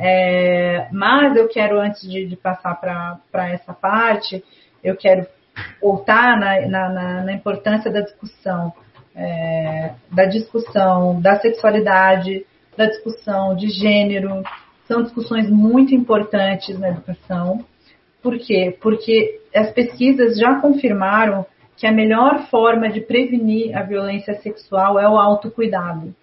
É, mas eu quero, antes de, de passar para essa parte, eu quero voltar na, na, na importância da discussão, é, da discussão da sexualidade, da discussão de gênero. São discussões muito importantes na educação. Por quê? Porque as pesquisas já confirmaram que a melhor forma de prevenir a violência sexual é o autocuidado.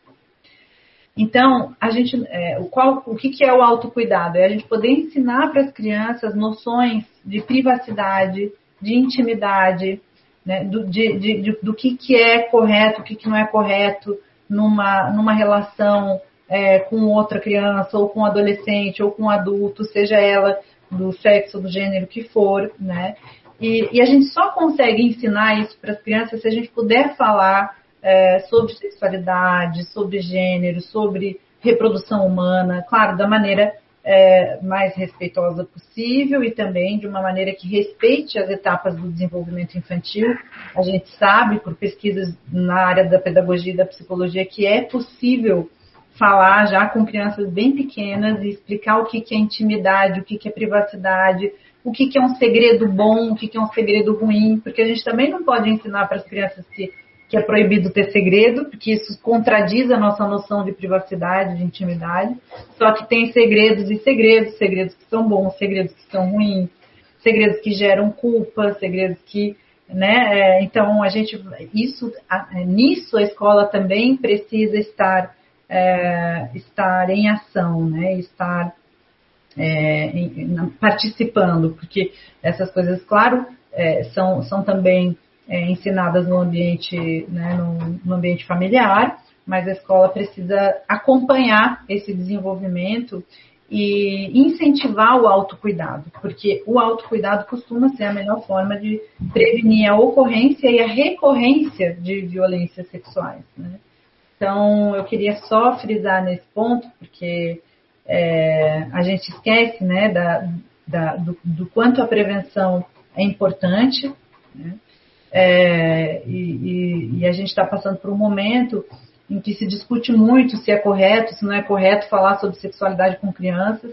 Então, a gente, é, o, qual, o que, que é o autocuidado? É a gente poder ensinar para as crianças noções de privacidade, de intimidade, né, do, de, de, do que, que é correto, o que, que não é correto numa, numa relação é, com outra criança, ou com um adolescente, ou com um adulto, seja ela do sexo, do gênero que for, né? E, e a gente só consegue ensinar isso para as crianças se a gente puder falar é, sobre sexualidade, sobre gênero, sobre reprodução humana, claro, da maneira é, mais respeitosa possível e também de uma maneira que respeite as etapas do desenvolvimento infantil. A gente sabe, por pesquisas na área da pedagogia e da psicologia, que é possível falar já com crianças bem pequenas e explicar o que, é intimidade, o que, é privacidade, o que, que é um segredo bom, o que, que é um segredo ruim, porque a gente também não pode ensinar para as crianças que que é proibido ter segredo, porque isso contradiz a nossa noção de privacidade, de intimidade. Só que tem segredos e segredos, segredos que são bons, segredos que são ruins, segredos que geram culpa, segredos que, né? É, então a gente, isso, nisso a escola também precisa estar, é, estar em ação, né? Estar é, participando, porque essas coisas, claro, é, são, são também é, ensinadas no ambiente, né, no, no ambiente familiar, mas a escola precisa acompanhar esse desenvolvimento e incentivar o autocuidado, porque o autocuidado costuma ser a melhor forma de prevenir a ocorrência e a recorrência de violências sexuais. Né? Então, eu queria só frisar nesse ponto, porque é, a gente esquece né, da, da, do, do, quanto a prevenção é importante. Né? É, e, e, e, a gente está passando por um momento em que se discute muito se é correto, se não é correto falar sobre sexualidade com crianças.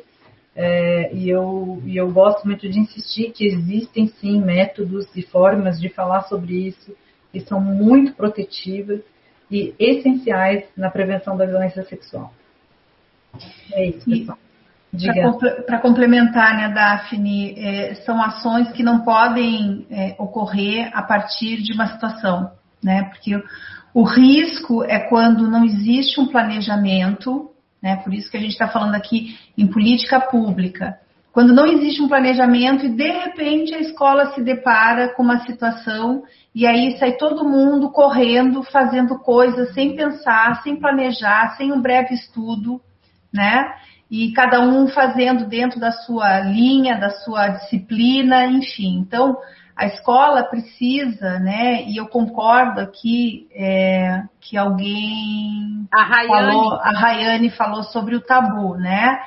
É, e, eu, e eu gosto muito de insistir que existem sim métodos e formas de falar sobre isso que são muito protetivas e essenciais na prevenção da violência sexual. É isso, pessoal. Para complementar, né, Daphne, é, são ações que não podem é, ocorrer a partir de uma situação, né? Porque o, o risco é quando não existe um planejamento, né? Por isso que a gente está falando aqui em política pública. Quando não existe um planejamento e de repente a escola se depara com uma situação e aí sai todo mundo correndo, fazendo coisas sem pensar, sem planejar, sem um breve estudo, né? E cada um fazendo dentro da sua linha, da sua disciplina, enfim. Então, a escola precisa, né? E eu concordo aqui é, que alguém a Rayane. falou, a Rayane falou sobre o tabu, né?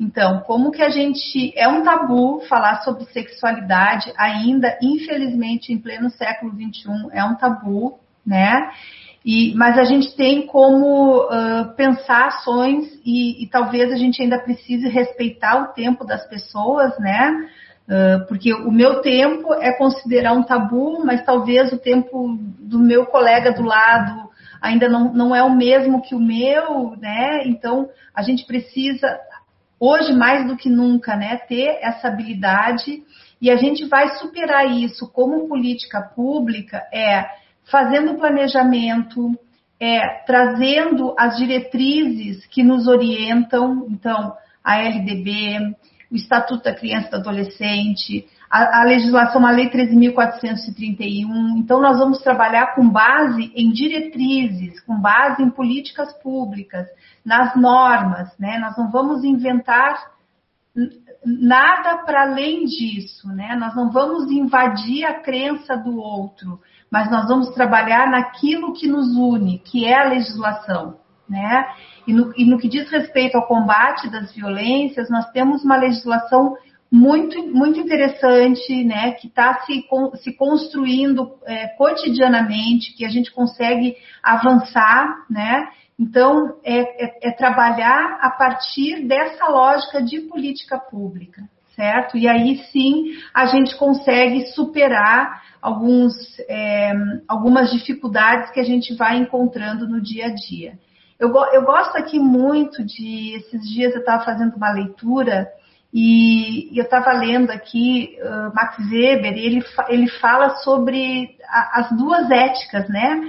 Então, como que a gente é um tabu falar sobre sexualidade ainda, infelizmente, em pleno século XXI, é um tabu, né? E, mas a gente tem como uh, pensar ações e, e, talvez a gente ainda precise respeitar o tempo das pessoas, né? Uh, porque o meu tempo é considerar um tabu, mas talvez o tempo do meu colega do lado ainda não, não é o mesmo que o meu, né? Então a gente precisa, hoje mais do que nunca, né, ter essa habilidade e a gente vai superar isso como política pública é fazendo planejamento, é, trazendo as diretrizes que nos orientam, então, a LDB, o Estatuto da Criança e do Adolescente, a, a legislação, a Lei 13.431. Então, nós vamos trabalhar com base em diretrizes, com base em políticas públicas, nas normas, né? Nós não vamos inventar nada para além disso, né? Nós não vamos invadir a crença do outro, mas nós vamos trabalhar naquilo que nos une, que é a legislação, né? E no, e no que diz respeito ao combate das violências, nós temos uma legislação muito, muito interessante, né, que está se, se construindo é, cotidianamente, que a gente consegue avançar, né, então, é, é, é, trabalhar a partir dessa lógica de política pública, certo? E aí sim a gente consegue superar alguns, é, algumas dificuldades que a gente vai encontrando no dia a dia. Eu, eu gosto aqui muito de. Esses dias eu estava fazendo uma leitura e, eu estava lendo aqui uh, Max Weber, e ele, ele fala sobre a, as duas éticas, né?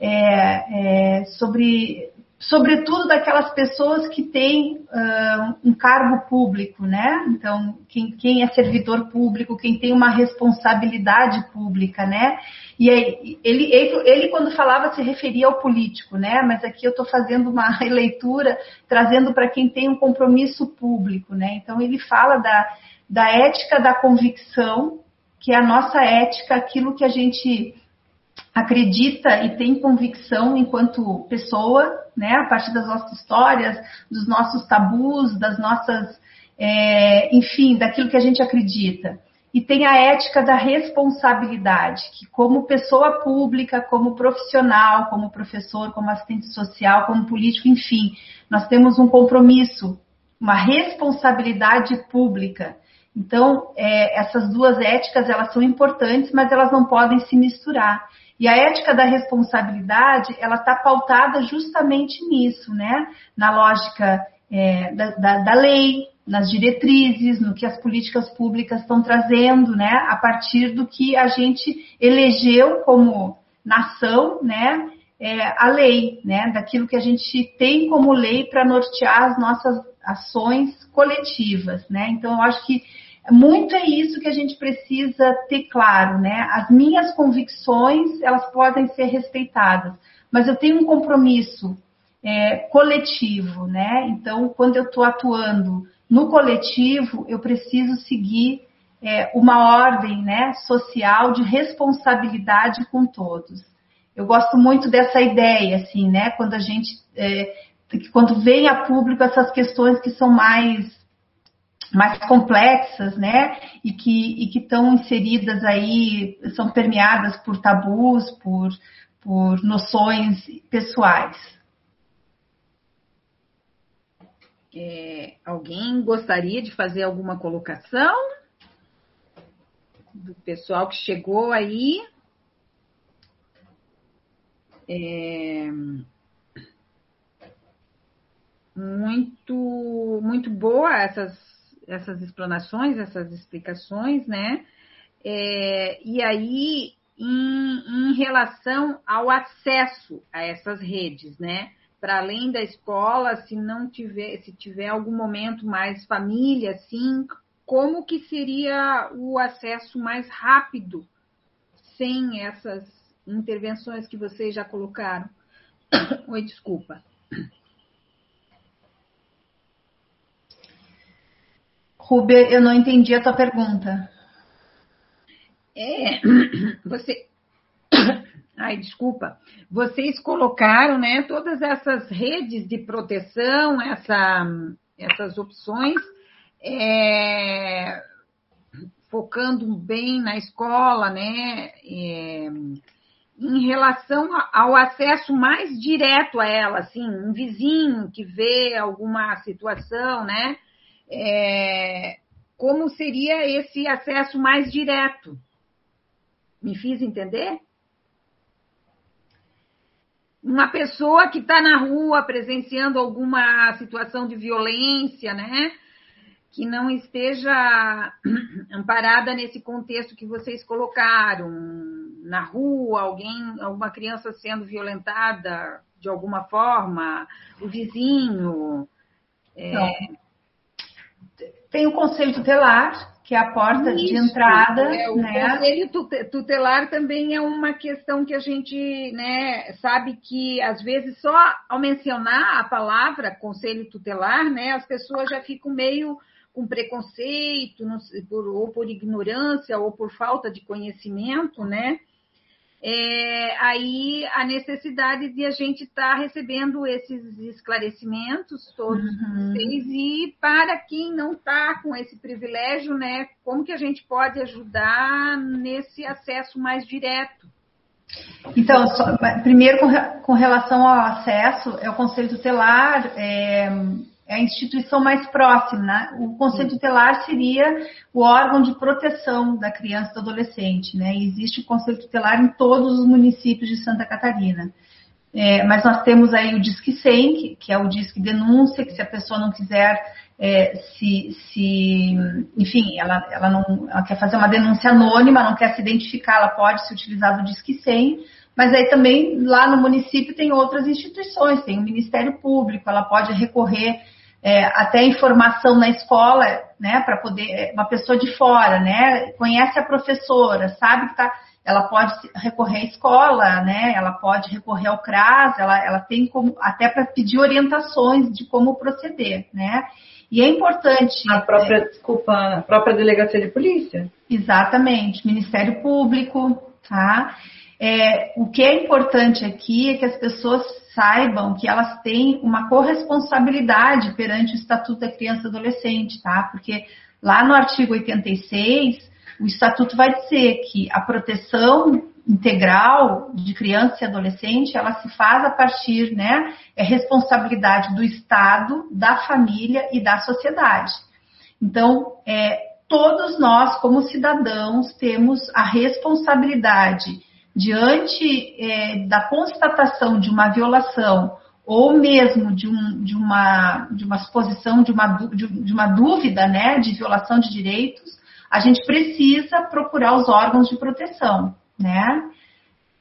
É, é, sobre sobretudo daquelas pessoas que têm uh, um cargo público, né? Então, quem, quem, é servidor público, quem tem uma responsabilidade pública, né? E aí, ele, ele, ele, quando falava, se referia ao político, né? Mas aqui eu estou fazendo uma releitura, trazendo para quem tem um compromisso público, né? Então, ele fala da, da ética da convicção, que é a nossa ética, aquilo que a gente acredita e tem convicção enquanto pessoa, né, a partir das nossas histórias, dos nossos tabus, das nossas, é, enfim, daquilo que a gente acredita. E tem a ética da responsabilidade, que como pessoa pública, como profissional, como professor, como assistente social, como político, enfim, nós temos um compromisso, uma responsabilidade pública. Então, é, essas duas éticas, elas são importantes, mas elas não podem se misturar. E a ética da responsabilidade, ela está pautada justamente nisso, né? Na lógica é, da, da, da, lei, nas diretrizes, no que as políticas públicas estão trazendo, né? A partir do que a gente elegeu como nação, né? É, a lei, né? Daquilo que a gente tem como lei para nortear as nossas ações coletivas, né? Então, eu acho que muito é isso que a gente precisa ter claro, né? As minhas convicções, elas podem ser respeitadas, mas eu tenho um compromisso é, coletivo, né? Então, quando eu estou atuando no coletivo, eu preciso seguir é, uma ordem né, social de responsabilidade com todos. Eu gosto muito dessa ideia, assim, né? Quando a gente, é, quando vem a público essas questões que são mais mais complexas, né? E que e que estão inseridas aí, são permeadas por tabus, por, por noções pessoais. É, alguém gostaria de fazer alguma colocação? Do pessoal que chegou aí. É, muito, muito boa essas essas explanações, essas explicações, né? É, e aí, em, em, relação ao acesso a essas redes, né? Para além da escola, se não tiver, se tiver algum momento mais família, assim, como que seria o acesso mais rápido sem essas intervenções que vocês já colocaram? Oi, desculpa. Ruber, eu não entendi a tua pergunta. é, você, ai, desculpa, vocês colocaram, né, todas essas redes de proteção, essa, essas opções, é, focando bem na escola, né, é, em relação ao acesso mais direto a ela, assim, um vizinho que vê alguma situação, né, é, como seria esse acesso mais direto? Me fiz entender? Uma pessoa que está na rua presenciando alguma situação de violência, né? Que não esteja amparada nesse contexto que vocês colocaram, na rua, alguém, alguma criança sendo violentada de alguma forma, o vizinho. É... Tem o conselho tutelar, que é a porta Isso, de entrada. É, o né? conselho tutelar também é uma questão que a gente né, sabe que, às vezes, só ao mencionar a palavra conselho tutelar, né, as pessoas já ficam meio com preconceito, por, ou por ignorância, ou por falta de conhecimento, né? É, aí a necessidade de a gente estar tá recebendo esses esclarecimentos todos uhum. vocês e para quem não está com esse privilégio, né, como que a gente pode ajudar nesse acesso mais direto? Então, só, primeiro com, com, relação ao acesso, é o Conselho Tutelar, é, é a instituição mais próxima. Né? O Conselho Tutelar seria o órgão de proteção da criança e do adolescente. Né? E existe o Conselho Tutelar em todos os municípios de Santa Catarina. É, mas nós temos aí o Disque 100, que, que, é o Disque Denúncia, que se a pessoa não quiser é, se, se, enfim, ela, ela, não, ela quer fazer uma denúncia anônima, não quer se identificar, ela pode se utilizar do Disque 100, mas aí também lá no município tem outras instituições, tem o Ministério Público, ela pode recorrer é, até informação na escola, né, para poder, é, uma pessoa de fora, né, conhece a professora, sabe que tá, ela pode recorrer à escola, né, ela pode recorrer ao CRAS, ela, ela tem como, até para pedir orientações de como proceder, né, e é importante. A própria, é, desculpa, a própria delegacia de polícia? Exatamente, Ministério Público, tá? É, o que é importante aqui é que as pessoas saibam que elas têm uma corresponsabilidade perante o Estatuto da Criança e Adolescente, tá? Porque lá no artigo 86, o Estatuto vai dizer que a proteção integral de criança e adolescente, ela se faz a partir, né, é responsabilidade do Estado, da família e da sociedade. Então, é, todos nós, como cidadãos, temos a responsabilidade diante é, da constatação de uma violação ou mesmo de, um, de, uma, de uma exposição de uma, de uma dúvida né, de violação de direitos, a gente precisa procurar os órgãos de proteção. Né?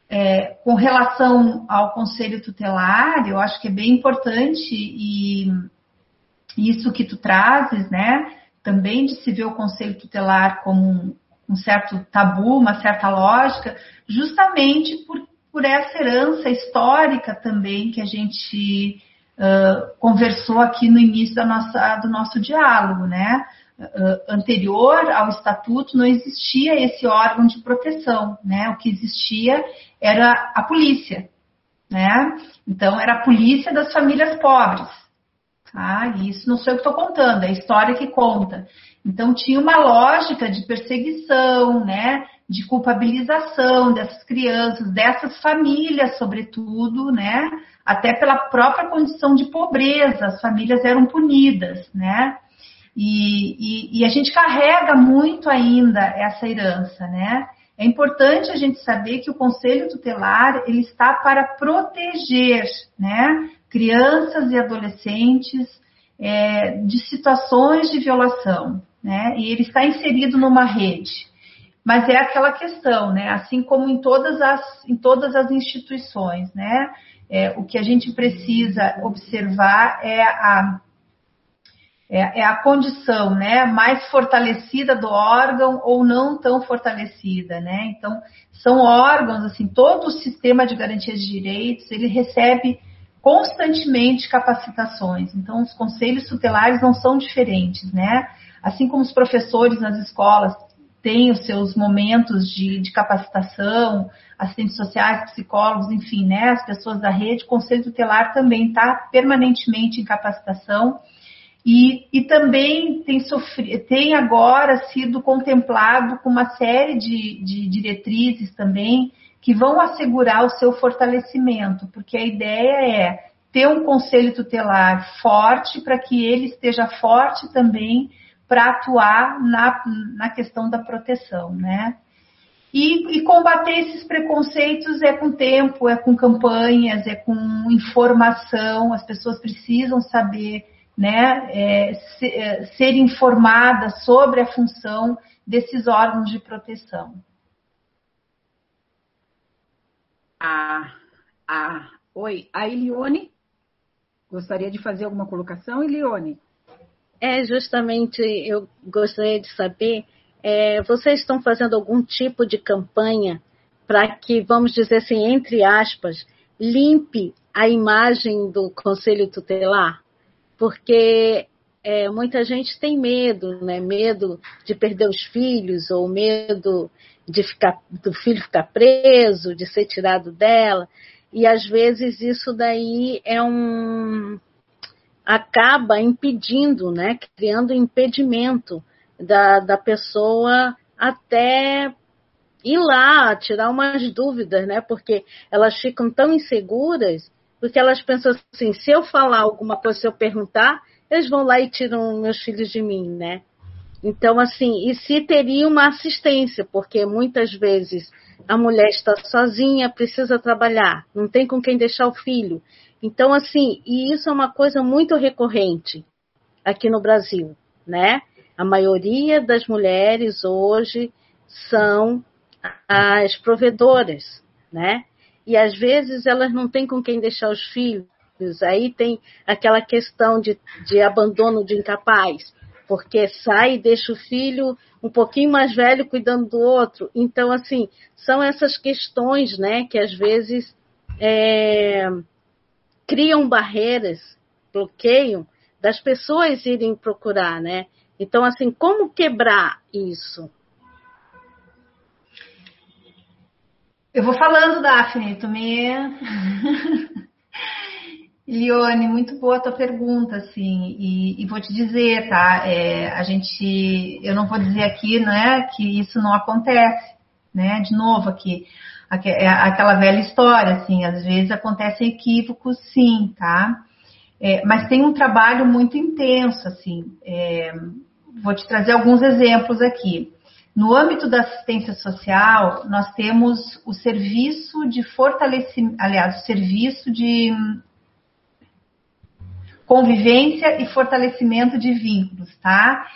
É, com relação ao conselho tutelar, eu acho que é bem importante e isso que tu trazes, né? Também de se ver o conselho tutelar como um certo tabu, uma certa lógica, justamente por, por essa herança histórica também que a gente uh, conversou aqui no início da nossa, do nosso diálogo, né? Uh, anterior ao estatuto não existia esse órgão de proteção, né? O que existia era a polícia, né? Então era a polícia das famílias pobres, tá? E isso não sou eu que estou contando, é a história que conta. Então tinha uma lógica de perseguição, né? De culpabilização dessas crianças, dessas famílias, sobretudo, né? Até pela própria condição de pobreza, as famílias eram punidas, né? E, e, e a gente carrega muito ainda essa herança, né? É importante a gente saber que o Conselho Tutelar ele está para proteger, né? Crianças e adolescentes é, de situações de violação, né? E ele está inserido numa rede. Mas é aquela questão, né? Assim como em todas as, em todas as instituições, né? É, o que a gente precisa observar é a, é, é, a condição né, mais fortalecida do órgão ou não tão fortalecida. Né? Então, são órgãos, assim, todo o sistema de garantia de direitos, ele recebe constantemente capacitações. Então, os conselhos tutelares não são diferentes, né? Assim como os professores nas escolas têm os seus momentos de, de, capacitação, assistentes sociais, psicólogos, enfim, né, as pessoas da rede, o Conselho Tutelar também está permanentemente em capacitação e, e também tem, sofrido, tem agora sido contemplado com uma série de, de diretrizes também que vão assegurar o seu fortalecimento, porque a ideia é ter um conselho tutelar forte para que ele esteja forte também para atuar na, na questão da proteção, né? E, e, combater esses preconceitos é com tempo, é com campanhas, é com informação. As pessoas precisam saber, né, é, ser, é, ser informadas sobre a função desses órgãos de proteção. Ah, ah, oi, a Elione gostaria de fazer alguma colocação, Elione? É, justamente, eu gostaria de saber, é, vocês estão fazendo algum tipo de campanha para que, vamos dizer assim, entre aspas, limpe a imagem do Conselho Tutelar? Porque é, muita gente tem medo, né? Medo de perder os filhos, ou medo de ficar, do filho ficar preso, de ser tirado dela. E às vezes isso daí é um, acaba impedindo, né, criando impedimento da, da pessoa até ir lá, tirar umas dúvidas, né, porque elas ficam tão inseguras, porque elas pensam assim, se eu falar alguma coisa, se eu perguntar, eles vão lá e tiram meus filhos de mim, né? Então, assim, e se teria uma assistência, porque muitas vezes a mulher está sozinha, precisa trabalhar, não tem com quem deixar o filho. Então, assim, e isso é uma coisa muito recorrente aqui no Brasil, né? A maioria das mulheres hoje são as provedoras, né? E às vezes elas não têm com quem deixar os filhos. Aí tem aquela questão de, de abandono de incapaz, porque sai e deixa o filho um pouquinho mais velho cuidando do outro. Então, assim, são essas questões, né, que às vezes é, criam barreiras, bloqueiam das pessoas irem procurar, né? Então, assim, como quebrar isso? Eu vou falando, Daphne, tu me. Lione, muito boa a tua pergunta, assim, e, e vou te dizer, tá? É, a gente, eu não vou dizer aqui, né, que isso não acontece, né? De novo aqui, aquela velha história, assim, às vezes acontecem equívocos, sim, tá? É, mas tem um trabalho muito intenso, assim. É, vou te trazer alguns exemplos aqui. No âmbito da assistência social, nós temos o serviço de fortalecimento, aliás, o serviço de convivência e fortalecimento de vínculos, tá?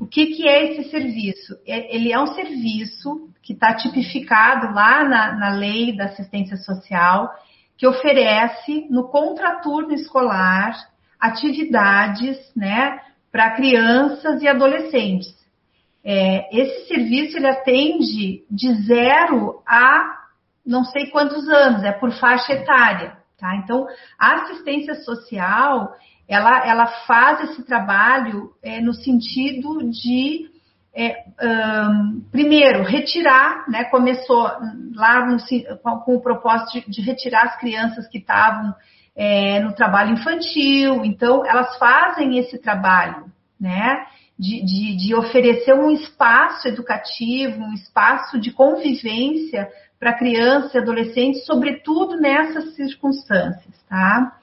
O que, que é esse serviço? É, ele é um serviço que está tipificado lá na, na lei da assistência social, que oferece no contraturno escolar atividades, né, para crianças e adolescentes. É, esse serviço ele atende de zero a não sei quantos anos, é por faixa etária, tá? Então, a assistência social ela, ela faz esse trabalho é, no sentido de, é, um, primeiro, retirar, né, começou lá no, com o propósito de, de, retirar as crianças que estavam é, no trabalho infantil, então elas fazem esse trabalho, né, de, de, de oferecer um espaço educativo, um espaço de convivência para crianças e adolescentes, sobretudo nessas circunstâncias, tá?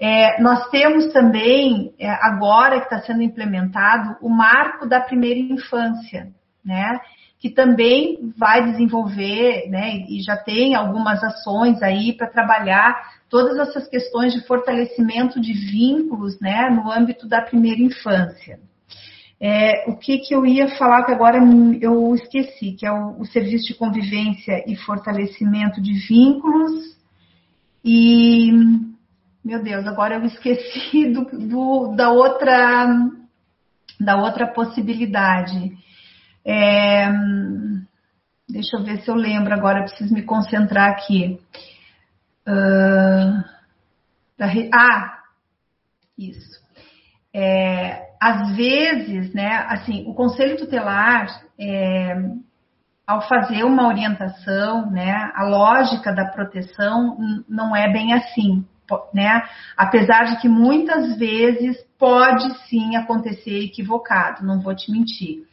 É, nós temos também, é, agora que está sendo implementado, o marco da primeira infância, né? Que também vai desenvolver, né? E já tem algumas ações aí para trabalhar todas essas questões de fortalecimento de vínculos, né? No âmbito da primeira infância. É, o que, que eu ia falar que agora eu esqueci, que é o, o serviço de convivência e fortalecimento de vínculos. E meu Deus, agora eu esqueci do, do, da outra da outra possibilidade. É, deixa eu ver se eu lembro agora, eu preciso me concentrar aqui. Uh, da, ah, isso. É, às vezes, né, assim, o conselho tutelar, é, ao fazer uma orientação, né, a lógica da proteção não é bem assim, né? Apesar de que muitas vezes pode sim acontecer equivocado, não vou te mentir.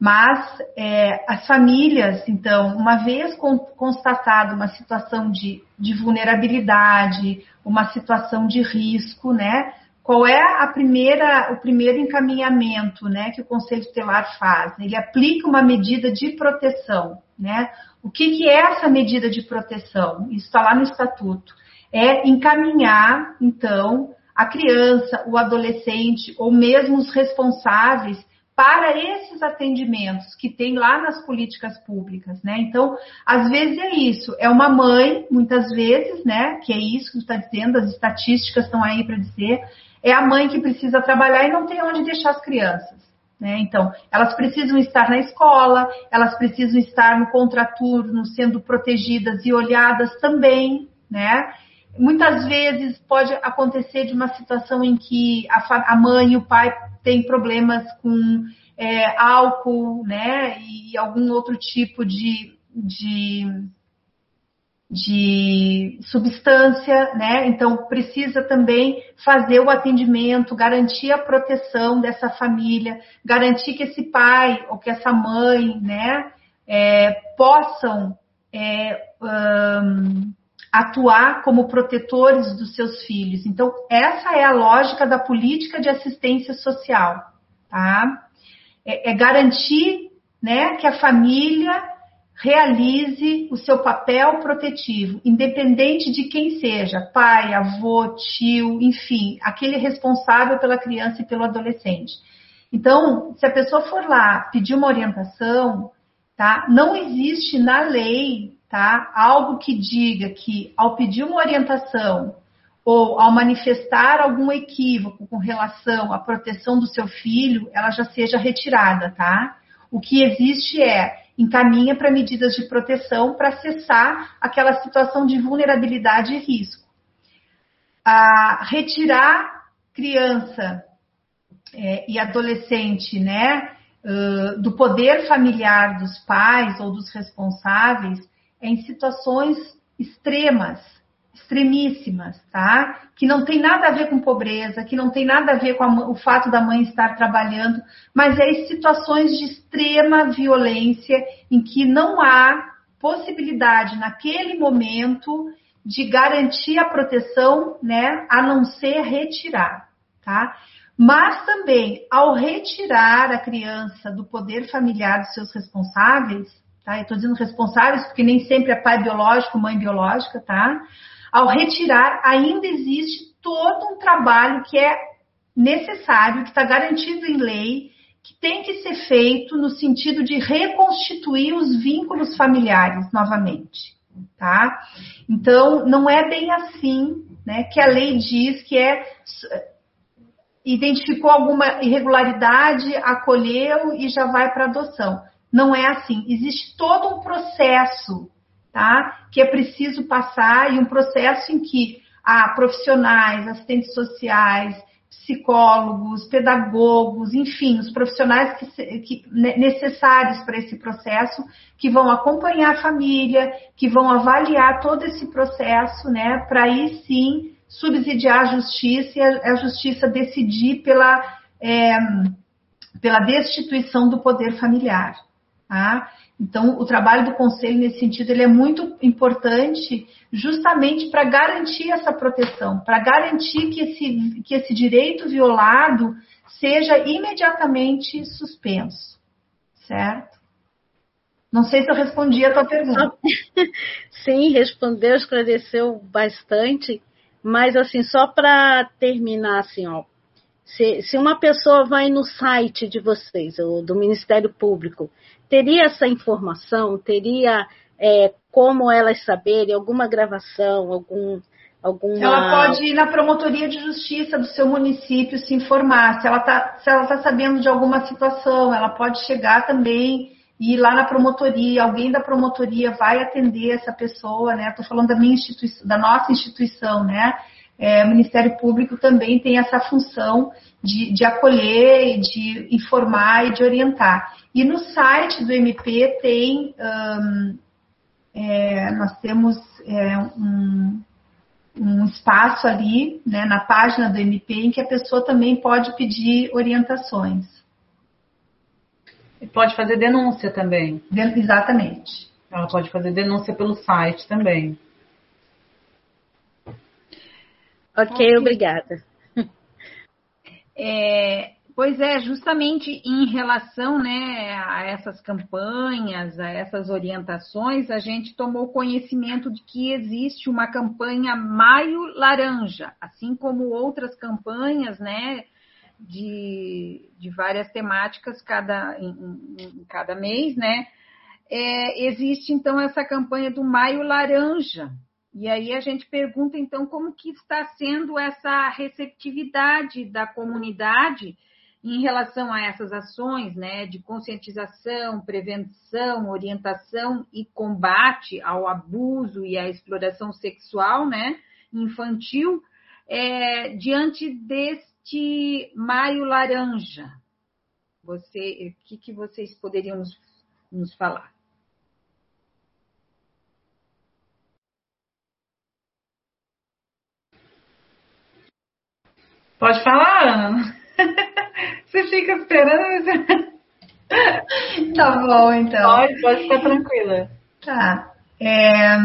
Mas é, as famílias, então, uma vez constatada uma situação de, de vulnerabilidade, uma situação de risco, né? Qual é a primeira, o primeiro encaminhamento né, que o Conselho Tutelar faz? Ele aplica uma medida de proteção. Né? O que, que é essa medida de proteção? Isso está lá no Estatuto. É encaminhar, então, a criança, o adolescente ou mesmo os responsáveis para esses atendimentos que tem lá nas políticas públicas, né? Então, às vezes é isso, é uma mãe, muitas vezes, né? Que é isso que está dizendo, as estatísticas estão aí para dizer, é a mãe que precisa trabalhar e não tem onde deixar as crianças. Né? Então, elas precisam estar na escola, elas precisam estar no contraturno, sendo protegidas e olhadas também, né? Muitas vezes pode acontecer de uma situação em que a, a mãe e o pai têm problemas com é, álcool, né? E algum outro tipo de, de de substância, né? Então precisa também fazer o atendimento, garantir a proteção dessa família, garantir que esse pai ou que essa mãe, né, é, possam é, um, atuar como protetores dos seus filhos. Então essa é a lógica da política de assistência social, tá? é, é garantir, né, que a família realize o seu papel protetivo, independente de quem seja, pai, avô, tio, enfim, aquele responsável pela criança e pelo adolescente. Então, se a pessoa for lá pedir uma orientação, tá? Não existe na lei, tá? Algo que diga que ao pedir uma orientação ou ao manifestar algum equívoco com relação à proteção do seu filho, ela já seja retirada, tá? O que existe é encaminha para medidas de proteção para cessar aquela situação de vulnerabilidade e risco. A retirar criança é, e adolescente, né, uh, do poder familiar dos pais ou dos responsáveis em situações extremas, extremíssimas, tá? Que não tem nada a ver com pobreza, que não tem nada a ver com a, o fato da mãe estar trabalhando, mas é em situações de extrema violência em que não há possibilidade naquele momento de garantir a proteção, né, a não ser retirar, tá? Mas também, ao retirar a criança do poder familiar dos seus responsáveis, tá? Eu estou dizendo responsáveis porque nem sempre é pai biológico, mãe biológica, tá? Ao retirar, ainda existe todo um trabalho que é necessário, que está garantido em lei, que tem que ser feito no sentido de reconstituir os vínculos familiares novamente, tá? Então, não é bem assim, né, que a lei diz que é identificou alguma irregularidade, acolheu e já vai para adoção. Não é assim. Existe todo um processo tá? Que é preciso passar e um processo em que há profissionais, assistentes sociais, psicólogos, pedagogos, enfim, os profissionais que, que, necessários para esse processo, que vão acompanhar a família, que vão avaliar todo esse processo, né, para aí sim subsidiar a justiça e a, a justiça decidir pela, é, pela destituição do poder familiar. Tá? Então, o trabalho do conselho nesse sentido ele é muito importante, justamente para garantir essa proteção, para garantir que esse, que esse direito violado seja imediatamente suspenso, certo? Não sei se eu respondi a tua pergunta. Sim, respondeu, esclareceu bastante, mas assim, só para terminar assim, ó, se, se uma pessoa vai no site de vocês, ou do Ministério Público, teria essa informação? Teria é, como elas saberem alguma gravação, algum, alguma... Ela pode ir na promotoria de justiça do seu município se informar. Se ela está tá sabendo de alguma situação, ela pode chegar também e lá na promotoria, alguém da promotoria vai atender essa pessoa, né? Estou falando da minha instituição, da nossa instituição, né? É, o Ministério Público também tem essa função de, de acolher, de informar e de orientar. E no site do MP tem, um, é, nós temos é, um, um espaço ali, né, na página do MP, em que a pessoa também pode pedir orientações. E pode fazer denúncia também. exatamente. Ela pode fazer denúncia pelo site também. Ok, obrigada. É, pois é, justamente em relação né, a essas campanhas, a essas orientações, a gente tomou conhecimento de que existe uma campanha Maio Laranja, assim como outras campanhas, né? De, de várias temáticas cada, em, em cada mês, né? É, existe então essa campanha do Maio Laranja, e aí a gente pergunta, então, como que está sendo essa receptividade da comunidade em relação a essas ações né, de conscientização, prevenção, orientação e combate ao abuso e à exploração sexual né, infantil é, diante deste maio laranja. Você, o que, que vocês poderiam nos, nos falar? Pode falar, Ana. Você fica esperando. Tá bom, então. Pode, pode ficar tranquila. Tá. É,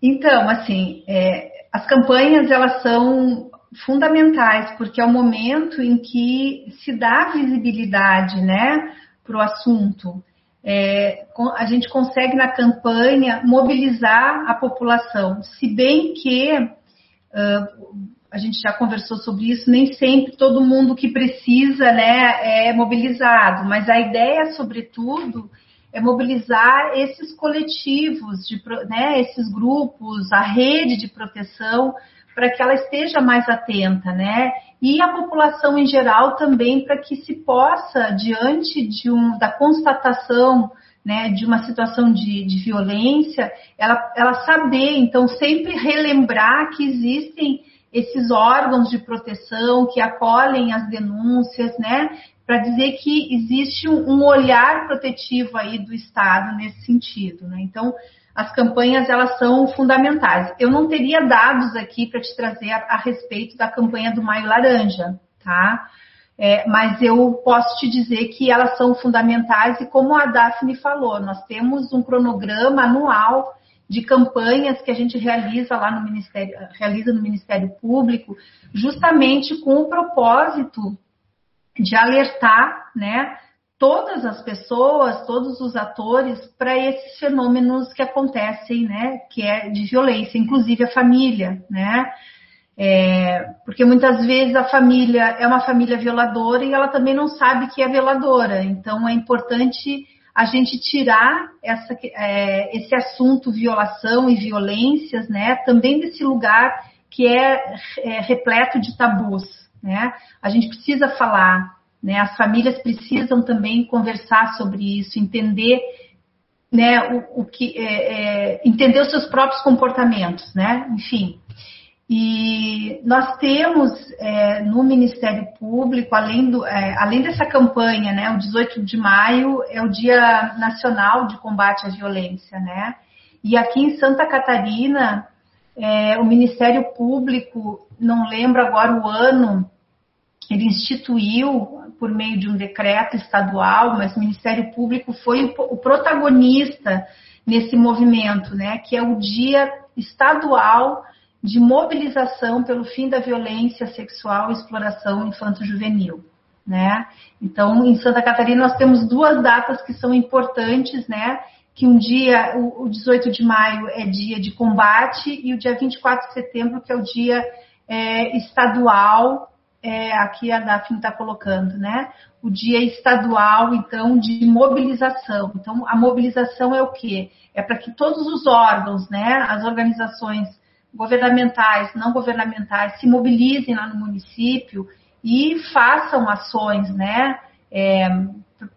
então, assim, é, as campanhas elas são fundamentais porque é o momento em que se dá visibilidade, né, para o assunto. É, a gente consegue na campanha mobilizar a população, se bem que uh, a gente já conversou sobre isso, nem sempre todo mundo que precisa né, é mobilizado, mas a ideia, sobretudo, é mobilizar esses coletivos, de, né, esses grupos, a rede de proteção, para que ela esteja mais atenta, né? E a população em geral também, para que se possa, diante de um, da constatação né, de uma situação de, de violência, ela, ela saber, então, sempre relembrar que existem esses órgãos de proteção que acolhem as denúncias, né, para dizer que existe um olhar protetivo aí do Estado nesse sentido, né? Então, as campanhas elas são fundamentais. Eu não teria dados aqui para te trazer a, a, respeito da campanha do Maio Laranja, tá? É, mas eu posso te dizer que elas são fundamentais e como a Daphne falou, nós temos um cronograma anual de campanhas que a gente realiza lá no Ministério, realiza no Ministério Público, justamente com o propósito de alertar, né, todas as pessoas, todos os atores para esses fenômenos que acontecem, né, que é de violência, inclusive a família, né, é, porque muitas vezes a família é uma família violadora e ela também não sabe que é violadora, então é importante a gente tirar essa, é, esse assunto violação e violências, né, também desse lugar que é, é, repleto de tabus, né? A gente precisa falar, né? As famílias precisam também conversar sobre isso, entender, né? O, o que, é, é entender os seus próprios comportamentos, né? Enfim, e nós temos é, no Ministério Público, além, do, é, além dessa campanha, né, o 18 de maio é o Dia Nacional de Combate à Violência, né? E aqui em Santa Catarina, é, o Ministério Público, não lembro agora o ano, ele instituiu por meio de um decreto estadual, mas o Ministério Público foi o, protagonista nesse movimento, né? Que é o Dia Estadual de mobilização pelo fim da violência sexual e exploração infanto-juvenil. Né? Então, em Santa Catarina, nós temos duas datas que são importantes, né? Que um dia, o 18 de maio, é dia de combate, e o dia 24 de setembro, que é o dia é, estadual, é, aqui a Daphne está colocando, né? O dia estadual, então, de mobilização. Então, a mobilização é o quê? É para que todos os órgãos, né, as organizações governamentais, não governamentais, se mobilizem lá no município e façam ações, né? É,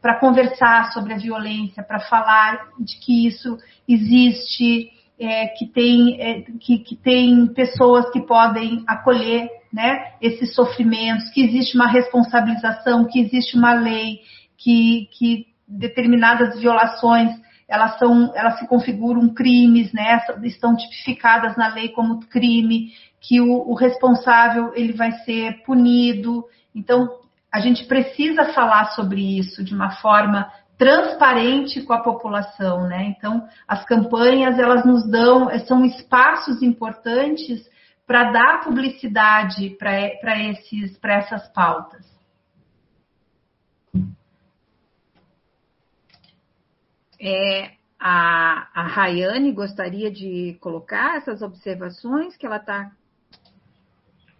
para conversar sobre a violência, para falar de que isso existe, é, que, tem, é, que, que tem pessoas que podem acolher né, esses sofrimentos, que existe uma responsabilização, que existe uma lei, que, que determinadas violações elas são, elas se configuram crimes, né? Estão tipificadas na lei como crime, que o, o responsável ele vai ser punido. Então a gente precisa falar sobre isso de uma forma transparente com a população, né? Então, as campanhas elas nos dão são espaços importantes para dar publicidade para esses para essas pautas. É, a, a Rayane gostaria de colocar essas observações que ela está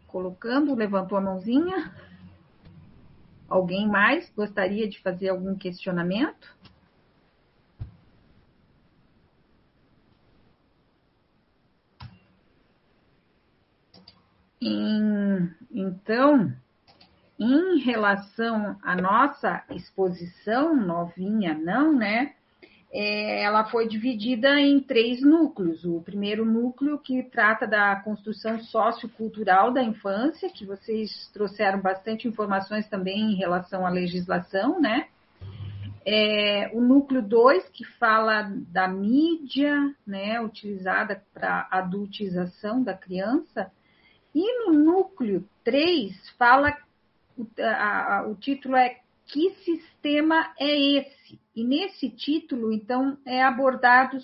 colocando, levantou a mãozinha. Alguém mais gostaria de fazer algum questionamento? Em, então, em relação à nossa exposição novinha, não, né? É, ela foi dividida em três núcleos. O primeiro núcleo que trata da construção sociocultural da infância, que vocês trouxeram bastante informações também em relação à legislação, né? É, o núcleo 2, que fala da mídia, né, utilizada para adultização da criança. E no núcleo 3, fala, a, a, o título é Que Sistema é Esse? E nesse título, então, é abordado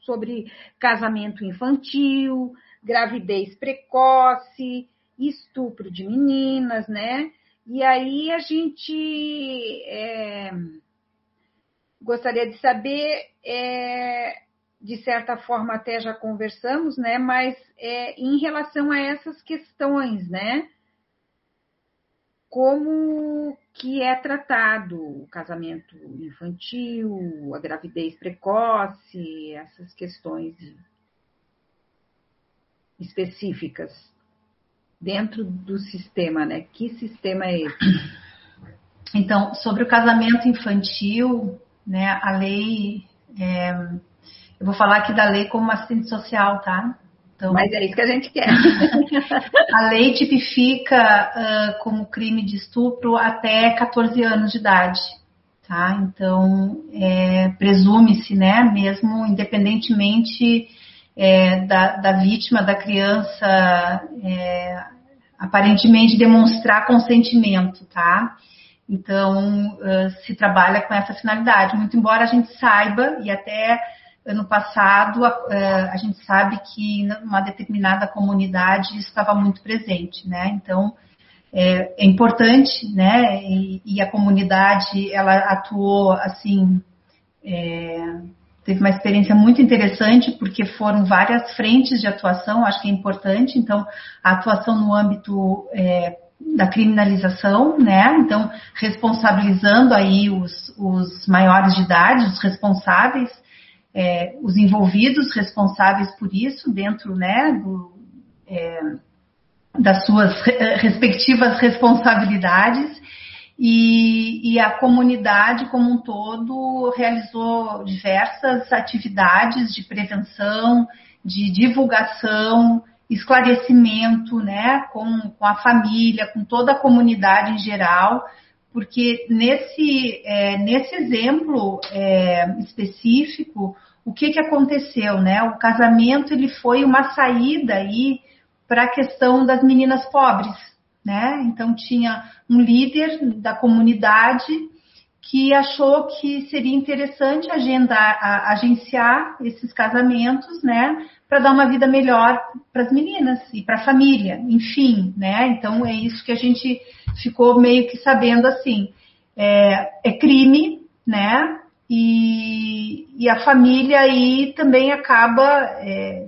sobre casamento infantil, gravidez precoce, estupro de meninas, né? E aí a gente é, gostaria de saber, é, de certa forma até já conversamos, né? Mas é, em relação a essas questões, né? Como que é tratado o casamento infantil, a gravidez precoce, essas questões específicas dentro do sistema, né? Que sistema é esse? Então, sobre o casamento infantil, né, a lei, é, eu vou falar aqui da lei como assistente social, tá? Então, Mas é isso que a gente quer. a lei tipifica uh, como crime de estupro até 14 anos de idade. Tá? Então, é, presume-se, né, mesmo independentemente é, da, da, vítima, da criança, é, aparentemente demonstrar consentimento, tá? Então, uh, se trabalha com essa finalidade, muito embora a gente saiba, e até ano passado, a, é, a, gente sabe que numa determinada comunidade estava muito presente, né? Então, é, é importante, né? E, e, a comunidade, ela atuou, assim, é, teve uma experiência muito interessante, porque foram várias frentes de atuação, acho que é importante. Então, a atuação no âmbito é, da criminalização, né? Então, responsabilizando aí os, os maiores de idade, os responsáveis, é, os envolvidos responsáveis por isso dentro né, do, é, das suas respectivas responsabilidades. E, e, a comunidade como um todo realizou diversas atividades de prevenção, de divulgação, esclarecimento, né, com, com a família, com toda a comunidade em geral, porque nesse, é, nesse exemplo é, específico, o que, que aconteceu, né? O casamento ele foi uma saída aí para a questão das meninas pobres, né? Então tinha um líder da comunidade que achou que seria interessante agendar, a, agenciar esses casamentos, né, para dar uma vida melhor para as meninas e para a família, enfim, né? Então é isso que a gente ficou meio que sabendo assim, é, é crime, né? E, e a família aí também acaba é,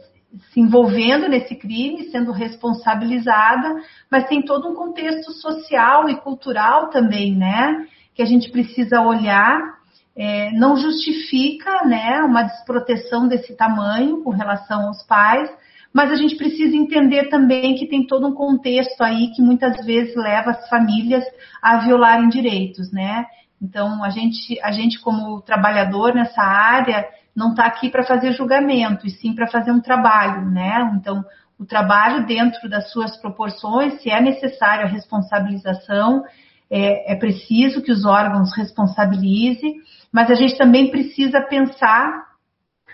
se envolvendo nesse crime, sendo responsabilizada, mas tem todo um contexto social e cultural também, né? Que a gente precisa olhar. É, não justifica né, uma desproteção desse tamanho com relação aos pais, mas a gente precisa entender também que tem todo um contexto aí que muitas vezes leva as famílias a violarem direitos, né? Então, a gente, a gente como trabalhador nessa área, não está aqui para fazer julgamento, e sim para fazer um trabalho, né? Então, o trabalho dentro das suas proporções, se é necessário a responsabilização, é, é preciso que os órgãos responsabilizem, mas a gente também precisa pensar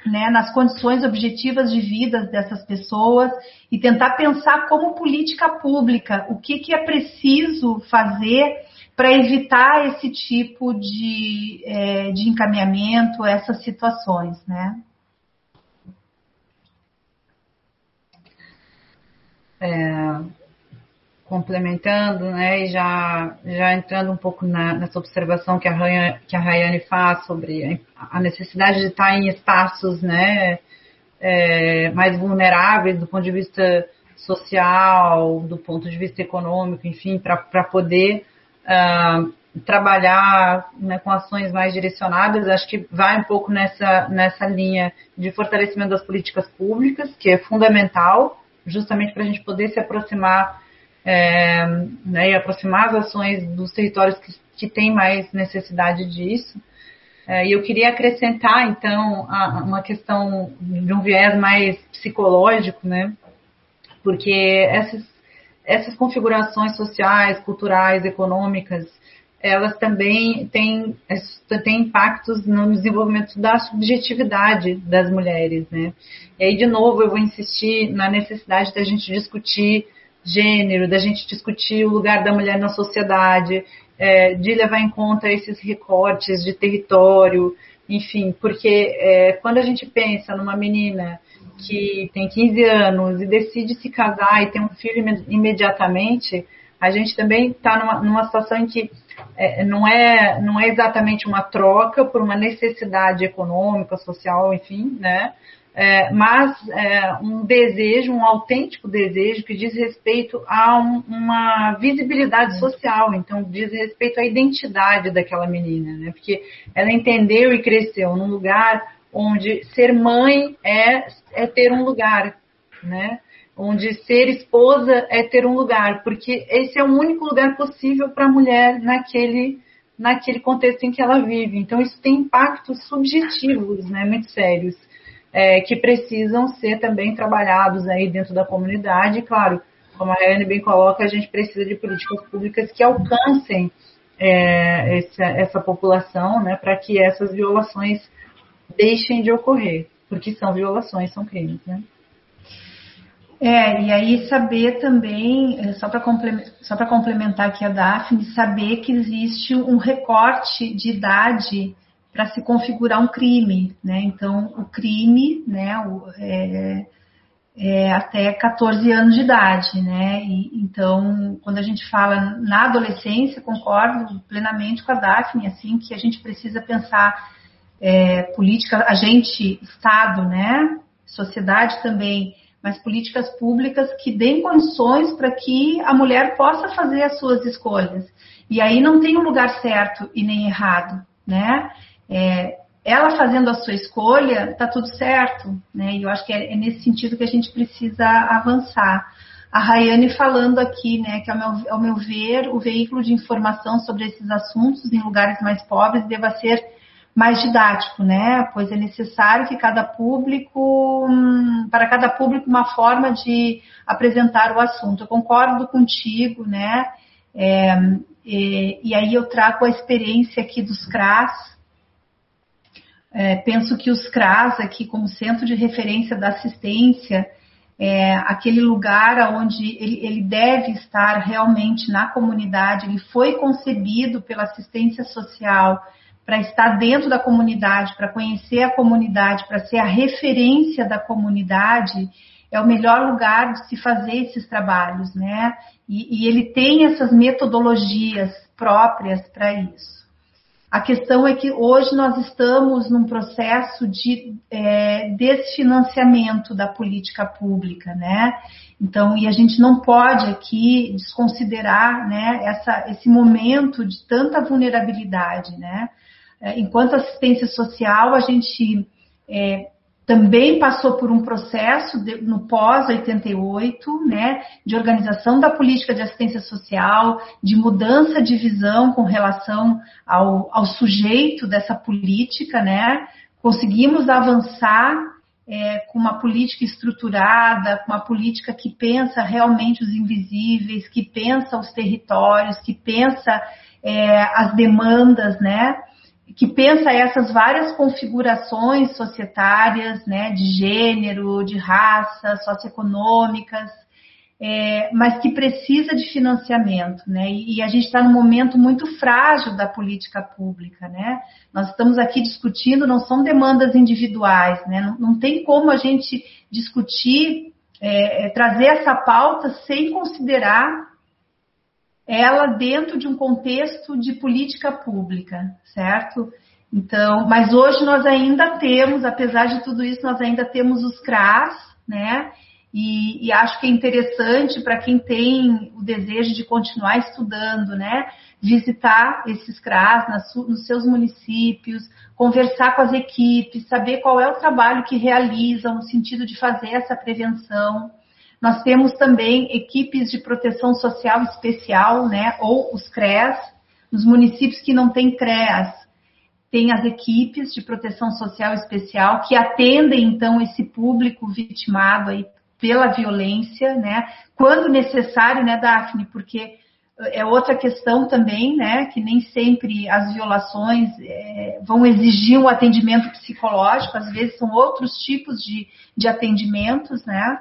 né, nas condições objetivas de vida dessas pessoas e tentar pensar como política pública o que, que é preciso fazer para evitar esse tipo de, é, de encaminhamento, essas situações, né? É, complementando, né, e já, já entrando um pouco na, nessa observação que a, Rayane, que a Rayane faz sobre a necessidade de estar em espaços, né, é, mais vulneráveis do ponto de vista social, do ponto de vista econômico, enfim, para poder uh, trabalhar né, com ações mais direcionadas, acho que vai um pouco nessa, nessa linha de fortalecimento das políticas públicas, que é fundamental, justamente para a gente poder se aproximar é, né, e aproximar as ações dos territórios que, que têm mais necessidade disso. É, e eu queria acrescentar, então, a, uma questão de um viés mais psicológico, né? Porque essas, essas configurações sociais, culturais, econômicas, elas também têm, têm impactos no desenvolvimento da subjetividade das mulheres, né? E aí, de novo, eu vou insistir na necessidade da gente discutir gênero, da gente discutir o lugar da mulher na sociedade, é, de levar em conta esses recortes de território, enfim, porque é, quando a gente pensa numa menina que tem 15 anos e decide se casar e ter um filho imediatamente, a gente também está numa, numa, situação em que é, não, é, não é exatamente uma troca por uma necessidade econômica, social, enfim, né? É, mas é, um desejo, um autêntico desejo que diz respeito a um, uma visibilidade social, então diz respeito à identidade daquela menina, né? Porque ela entendeu e cresceu num lugar onde ser mãe é, é ter um lugar, né? Onde ser esposa é ter um lugar, porque esse é o único lugar possível para a mulher naquele naquele contexto em que ela vive. Então isso tem impactos subjetivos, né? Muito sérios é, que precisam ser também trabalhados aí dentro da comunidade. E, claro, como a Rayane bem coloca, a gente precisa de políticas públicas que alcancem é, essa, essa, população, né, para que essas violações deixem de ocorrer, porque são violações, são crimes, né? É, e aí saber também, é, só para complementar, complementar aqui a Daphne, saber que existe um recorte de idade para se configurar um crime, né? Então, o crime, né, o, é, é, até 14 anos de idade, né? E, então, quando a gente fala na adolescência, concordo plenamente com a Daphne, assim, que a gente precisa pensar é, política, a gente, Estado, né? Sociedade também, mas políticas públicas que deem condições para que a mulher possa fazer as suas escolhas. E aí não tem um lugar certo e nem errado, né? é, ela fazendo a sua escolha, está tudo certo, né? E eu acho que é, é, nesse sentido que a gente precisa avançar. A Rayane falando aqui, né, que ao meu, ao meu ver, o veículo de informação sobre esses assuntos em lugares mais pobres deva ser mais didático, né? Pois é necessário que cada público, hum, para cada público, uma forma de apresentar o assunto. Eu concordo contigo, né? É, e, e aí eu trago a experiência aqui dos CRAS, é, penso que os CRAS aqui como centro de referência da assistência, é, aquele lugar onde ele, ele deve estar realmente na comunidade, ele foi concebido pela assistência social para estar dentro da comunidade, para conhecer a comunidade, para ser a referência da comunidade, é o melhor lugar de se fazer esses trabalhos, né? E, e ele tem essas metodologias próprias para isso. A questão é que hoje nós estamos num processo de é, desfinanciamento da política pública, né? Então, e a gente não pode aqui desconsiderar, né, essa, esse momento de tanta vulnerabilidade, né? É, enquanto assistência social, a gente é, também passou por um processo de, no pós-88, né, de organização da política de assistência social, de mudança de visão com relação ao, ao sujeito dessa política, né, conseguimos avançar é, com uma política estruturada, com uma política que pensa realmente os invisíveis, que pensa os territórios, que pensa é, as demandas, né, que pensa essas várias configurações societárias, né, de gênero, de raça, socioeconômicas, é, mas que precisa de financiamento, né? E, a gente está num momento muito frágil da política pública, né? Nós estamos aqui discutindo, não são demandas individuais, né? Não, não tem como a gente discutir, é, é trazer essa pauta sem considerar ela dentro de um contexto de política pública, certo? Então, mas hoje nós ainda temos, apesar de tudo isso, nós ainda temos os CRAS, né? E, e acho que é interessante para quem tem o desejo de continuar estudando, né? Visitar esses CRAS nas, nos seus municípios, conversar com as equipes, saber qual é o trabalho que realizam no sentido de fazer essa prevenção. Nós temos também equipes de proteção social especial, né, ou os CREAS, nos municípios que não têm CREAS, tem as equipes de proteção social especial que atendem então esse público vitimado aí pela violência, né, quando necessário, né, Daphne, porque é outra questão também, né, que nem sempre as violações é, vão exigir um atendimento psicológico, às vezes são outros tipos de, de atendimentos, né,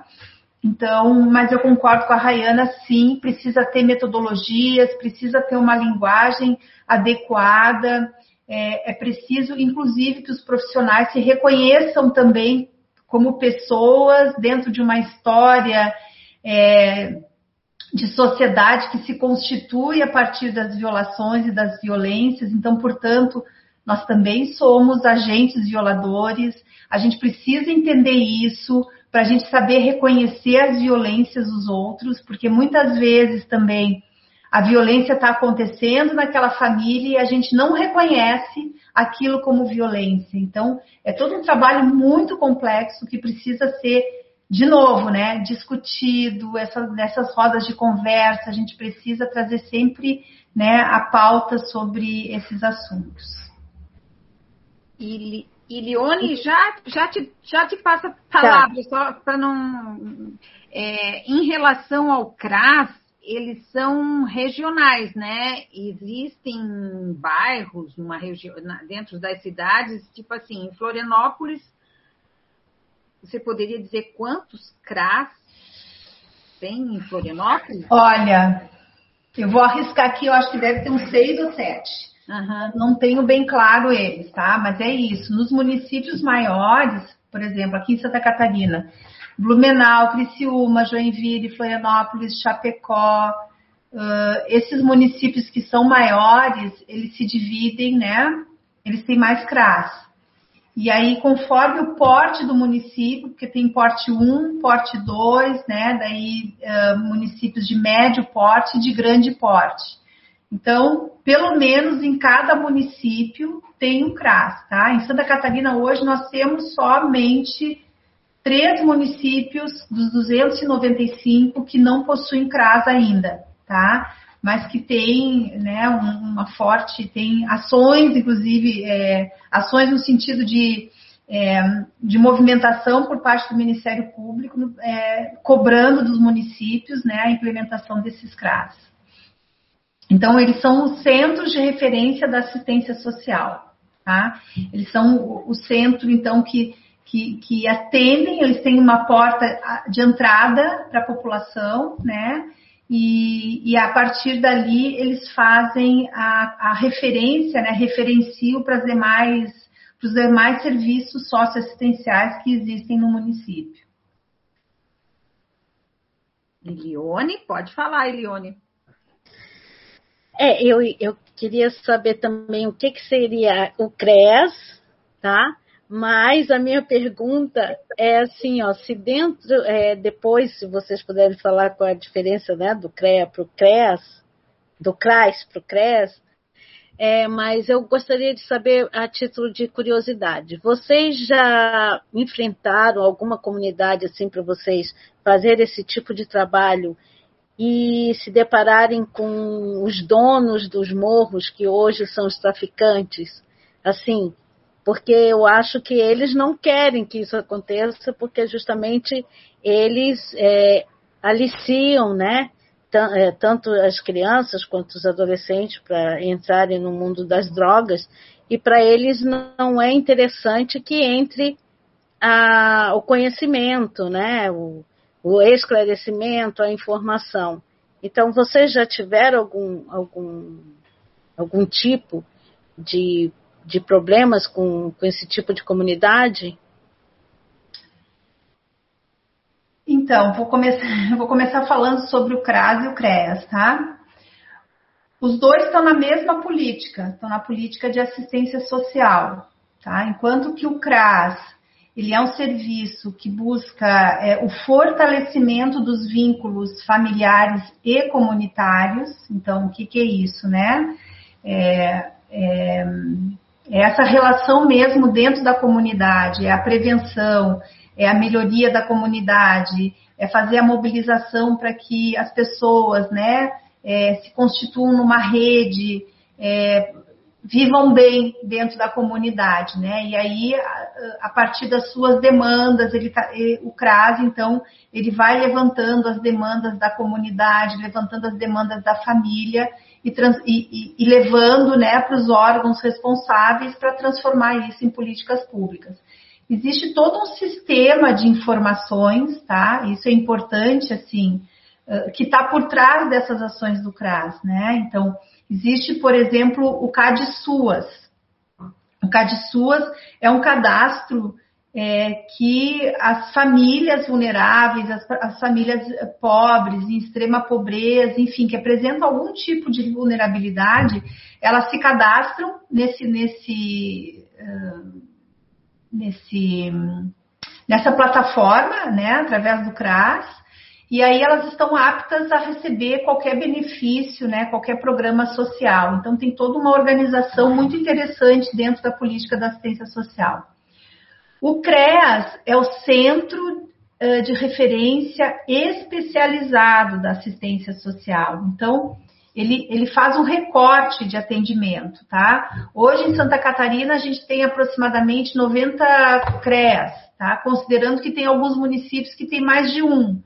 então, mas eu concordo com a Rayana, sim, precisa ter metodologias, precisa ter uma linguagem adequada, é, é preciso, inclusive, que os profissionais se reconheçam também como pessoas dentro de uma história é, de sociedade que se constitui a partir das violações e das violências. Então, portanto, nós também somos agentes violadores, a gente precisa entender isso, para a gente saber reconhecer as violências dos outros, porque muitas vezes também a violência está acontecendo naquela família e a gente não reconhece aquilo como violência. Então, é todo um trabalho muito complexo que precisa ser, de novo, né, discutido, essas, nessas rodas de conversa, a gente precisa trazer sempre né, a pauta sobre esses assuntos. E e Leone, já, já, te, já te passa a palavra, tá. só para não. É, em relação ao CRAS, eles são regionais, né? Existem bairros numa região, dentro das cidades, tipo assim, em Florianópolis, você poderia dizer quantos CRAS tem em Florianópolis? Olha, eu vou arriscar aqui, eu acho que deve ter uns seis ou sete. Uhum. Não tenho bem claro eles, tá? Mas é isso. Nos municípios maiores, por exemplo, aqui em Santa Catarina, Blumenau, Criciúma, Joinville, Florianópolis, Chapecó, uh, esses municípios que são maiores, eles se dividem, né? Eles têm mais CRAS. E aí, conforme o porte do município, porque tem porte 1, porte 2, né? Daí, uh, municípios de médio porte e de grande porte. Então, pelo menos em cada município tem um CRAS, tá? Em Santa Catarina hoje nós temos somente três municípios dos 295 que não possuem CRAS ainda, tá? Mas que tem, né, uma forte, tem ações, inclusive, é, ações no sentido de, é, de movimentação por parte do Ministério Público, é, cobrando dos municípios, né, a implementação desses CRAS. Então, eles são os centros de referência da assistência social, tá? Eles são o centro, então, que, que, que atendem, eles têm uma porta de entrada para a população, né? E, e, a partir dali eles fazem a, a referência, né? Referenciam para as demais, para os demais serviços socioassistenciais que existem no município. Elione, pode falar, Elione. É, eu, eu queria saber também o que, que seria o CRES, tá? Mas a minha pergunta é assim, ó, se dentro, é, depois, se vocês puderem falar qual é a diferença né, do CREA para o CRES, do CRAS para o CRES, é, mas eu gostaria de saber, a título de curiosidade, vocês já enfrentaram alguma comunidade assim para vocês fazer esse tipo de trabalho e se depararem com os donos dos morros, que hoje são os traficantes? Assim, porque eu acho que eles não querem que isso aconteça, porque justamente eles é, aliciam, né? É, tanto as crianças quanto os adolescentes para entrarem no mundo das drogas, e para eles não é interessante que entre a, o conhecimento, né? O, o esclarecimento, a informação. Então, vocês já tiveram algum, algum, algum tipo de de problemas com, com esse tipo de comunidade? Então, vou começar, vou começar falando sobre o CRAS e o CREAS, tá? Os dois estão na mesma política, estão na política de assistência social, tá? Enquanto que o CRAS, ele é um serviço que busca é, o fortalecimento dos vínculos familiares e comunitários. Então, o que, que é isso, né? É, é, é essa relação mesmo dentro da comunidade, é a prevenção, é a melhoria da comunidade, é fazer a mobilização para que as pessoas, né, é, se constituam numa rede, é, vivam bem dentro da comunidade, né? E aí, a, a partir das suas demandas, ele tá, o CRAS, então, ele vai levantando as demandas da comunidade, levantando as demandas da família e, trans, e, e, e levando né, para os órgãos responsáveis para transformar isso em políticas públicas. Existe todo um sistema de informações, tá? Isso é importante, assim, que está por trás dessas ações do CRAS, né? Então, existe, por exemplo, o CAD SUAS. O CAD SUAS é um cadastro é, que as famílias vulneráveis, as, as, famílias pobres, em extrema pobreza, enfim, que apresentam algum tipo de vulnerabilidade, elas se cadastram nesse, nesse, uh, nesse, nessa plataforma, né, através do CRAS, e aí elas estão aptas a receber qualquer benefício, né, qualquer programa social. Então tem toda uma organização muito interessante dentro da política da assistência social. O CREAS é o Centro de Referência Especializado da Assistência Social. Então, ele, ele faz um recorte de atendimento, tá? Hoje em Santa Catarina a gente tem aproximadamente 90 CREAS, tá? Considerando que tem alguns municípios que tem mais de um.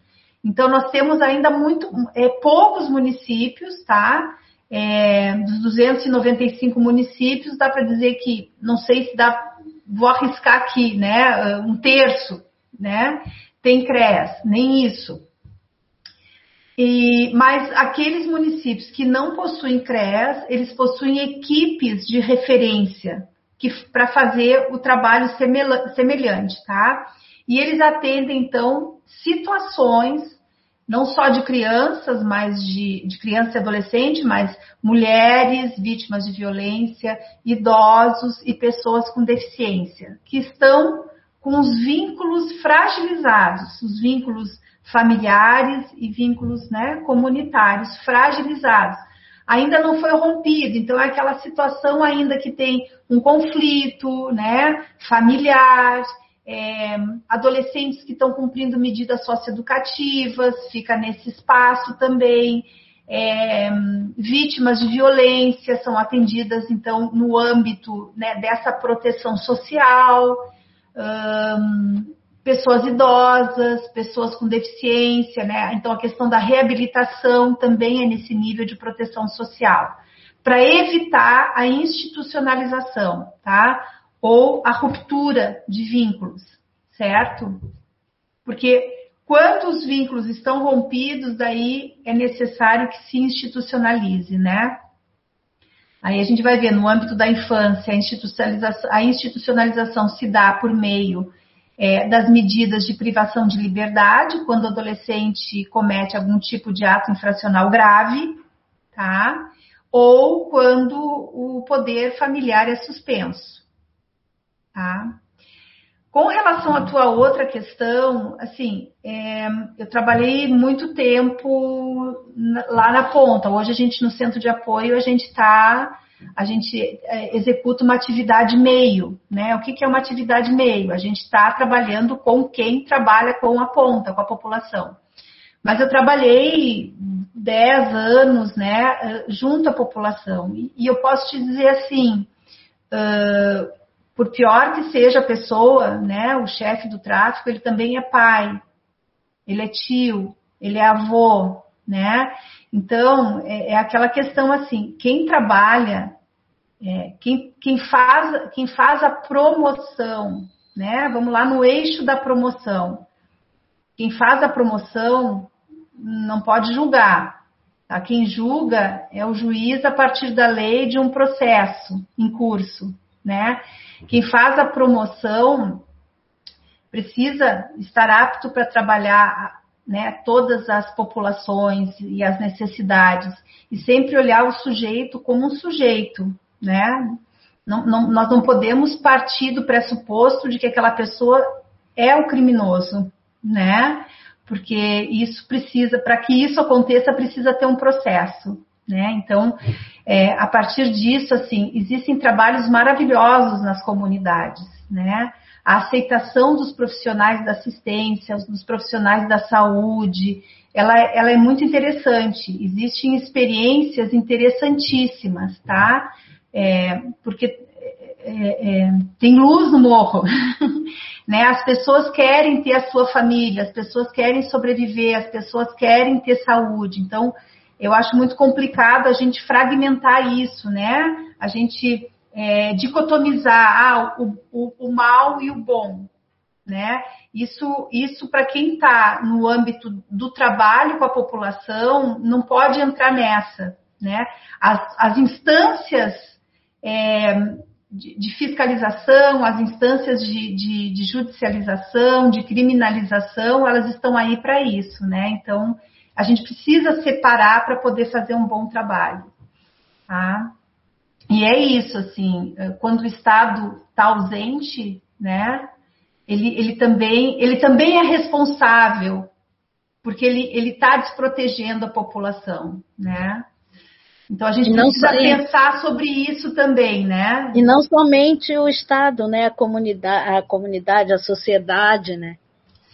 Então, nós temos ainda muito, é, poucos municípios, tá? É, dos 295 municípios, dá para dizer que, não sei se dá vou arriscar aqui, né? Um terço, né? Tem CREAS, nem isso. E, mas aqueles municípios que não possuem CREAS, eles possuem equipes de referência para fazer o trabalho semelhante, tá? E eles atendem, então, situações não só de crianças, mas de, de criança e adolescente, mas mulheres vítimas de violência, idosos e pessoas com deficiência, que estão com os vínculos fragilizados, os vínculos familiares e vínculos né, comunitários fragilizados. Ainda não foi rompido, então é aquela situação ainda que tem um conflito né, familiar, é, adolescentes que estão cumprindo medidas socioeducativas, fica nesse espaço também. É, vítimas de violência são atendidas, então, no âmbito né, dessa proteção social, pessoas idosas, pessoas com deficiência, né? Então, a questão da reabilitação também é nesse nível de proteção social, para evitar a institucionalização, tá? Ou a ruptura de vínculos, certo? Porque quando os vínculos estão rompidos, daí é necessário que se institucionalize, né? Aí a gente vai ver no âmbito da infância, a institucionalização, a institucionalização se dá por meio é, das medidas de privação de liberdade, quando o adolescente comete algum tipo de ato infracional grave, tá? Ou quando o poder familiar é suspenso. Tá? Com relação à tua outra questão, assim, é, eu trabalhei muito tempo lá na ponta. Hoje a gente no centro de apoio a gente está a gente é, executa uma atividade meio, né? O que, que é uma atividade meio? A gente está trabalhando com quem trabalha com a ponta, com a população. Mas eu trabalhei 10 anos, né, junto à população. E eu posso te dizer assim, uh, por pior que seja a pessoa, né, o chefe do tráfico, ele também é pai, ele é tio, ele é avô, né? Então, é, é aquela questão assim, quem trabalha, é, quem, quem, faz, quem faz a promoção, né? Vamos lá no eixo da promoção. Quem faz a promoção não pode julgar. Tá? Quem julga é o juiz a partir da lei de um processo em curso, né? Quem faz a promoção precisa estar apto para trabalhar né, todas as populações e as necessidades e sempre olhar o sujeito como um sujeito, né? Não, não, nós não podemos partir do pressuposto de que aquela pessoa é o criminoso, né? porque isso precisa, para que isso aconteça, precisa ter um processo, né? Então, é, a partir disso, assim, existem trabalhos maravilhosos nas comunidades, né? A aceitação dos profissionais da assistência, dos profissionais da saúde, ela, ela é muito interessante. Existem experiências interessantíssimas, tá? É, porque é, é, tem luz no morro. né? As pessoas querem ter a sua família, as pessoas querem sobreviver, as pessoas querem ter saúde. Então, eu acho muito complicado a gente fragmentar isso, né? A gente é, dicotomizar ah, o, o, o, mal e o bom, né? Isso, isso para quem está no âmbito do trabalho com a população não pode entrar nessa, né? As, as instâncias é, de, de fiscalização, as instâncias de, de, de, judicialização, de criminalização, elas estão aí para isso, né? Então, a gente precisa separar para poder fazer um bom trabalho, tá? E é isso, assim, quando o Estado está ausente, né? Ele, ele, também, ele também é responsável, porque ele está desprotegendo a população, né? Então a gente precisa só, pensar sobre isso também, né? E não somente o Estado, né? A comunidade, a comunidade, a sociedade, né?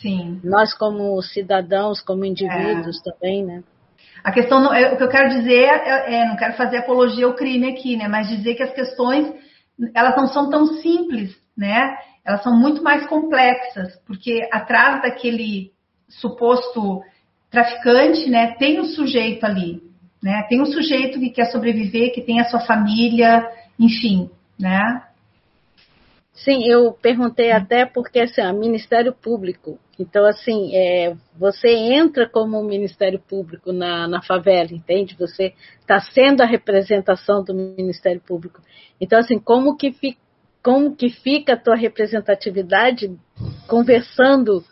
Sim. Nós como cidadãos, como indivíduos é. também, né? A questão, não, é, o que eu quero dizer é, é, não quero fazer apologia ao crime aqui, né? Mas dizer que as questões, elas não são tão simples, né? Elas são muito mais complexas, porque atrás daquele suposto traficante, né, tem um sujeito ali, né? Tem um sujeito que quer sobreviver, que tem a sua família, enfim, né? Sim, eu perguntei até porque assim, o Ministério Público. Então, assim, é, você entra como Ministério Público na, na favela, entende? Você está sendo a representação do Ministério Público. Então, assim, como que, fi, como que fica a tua representatividade conversando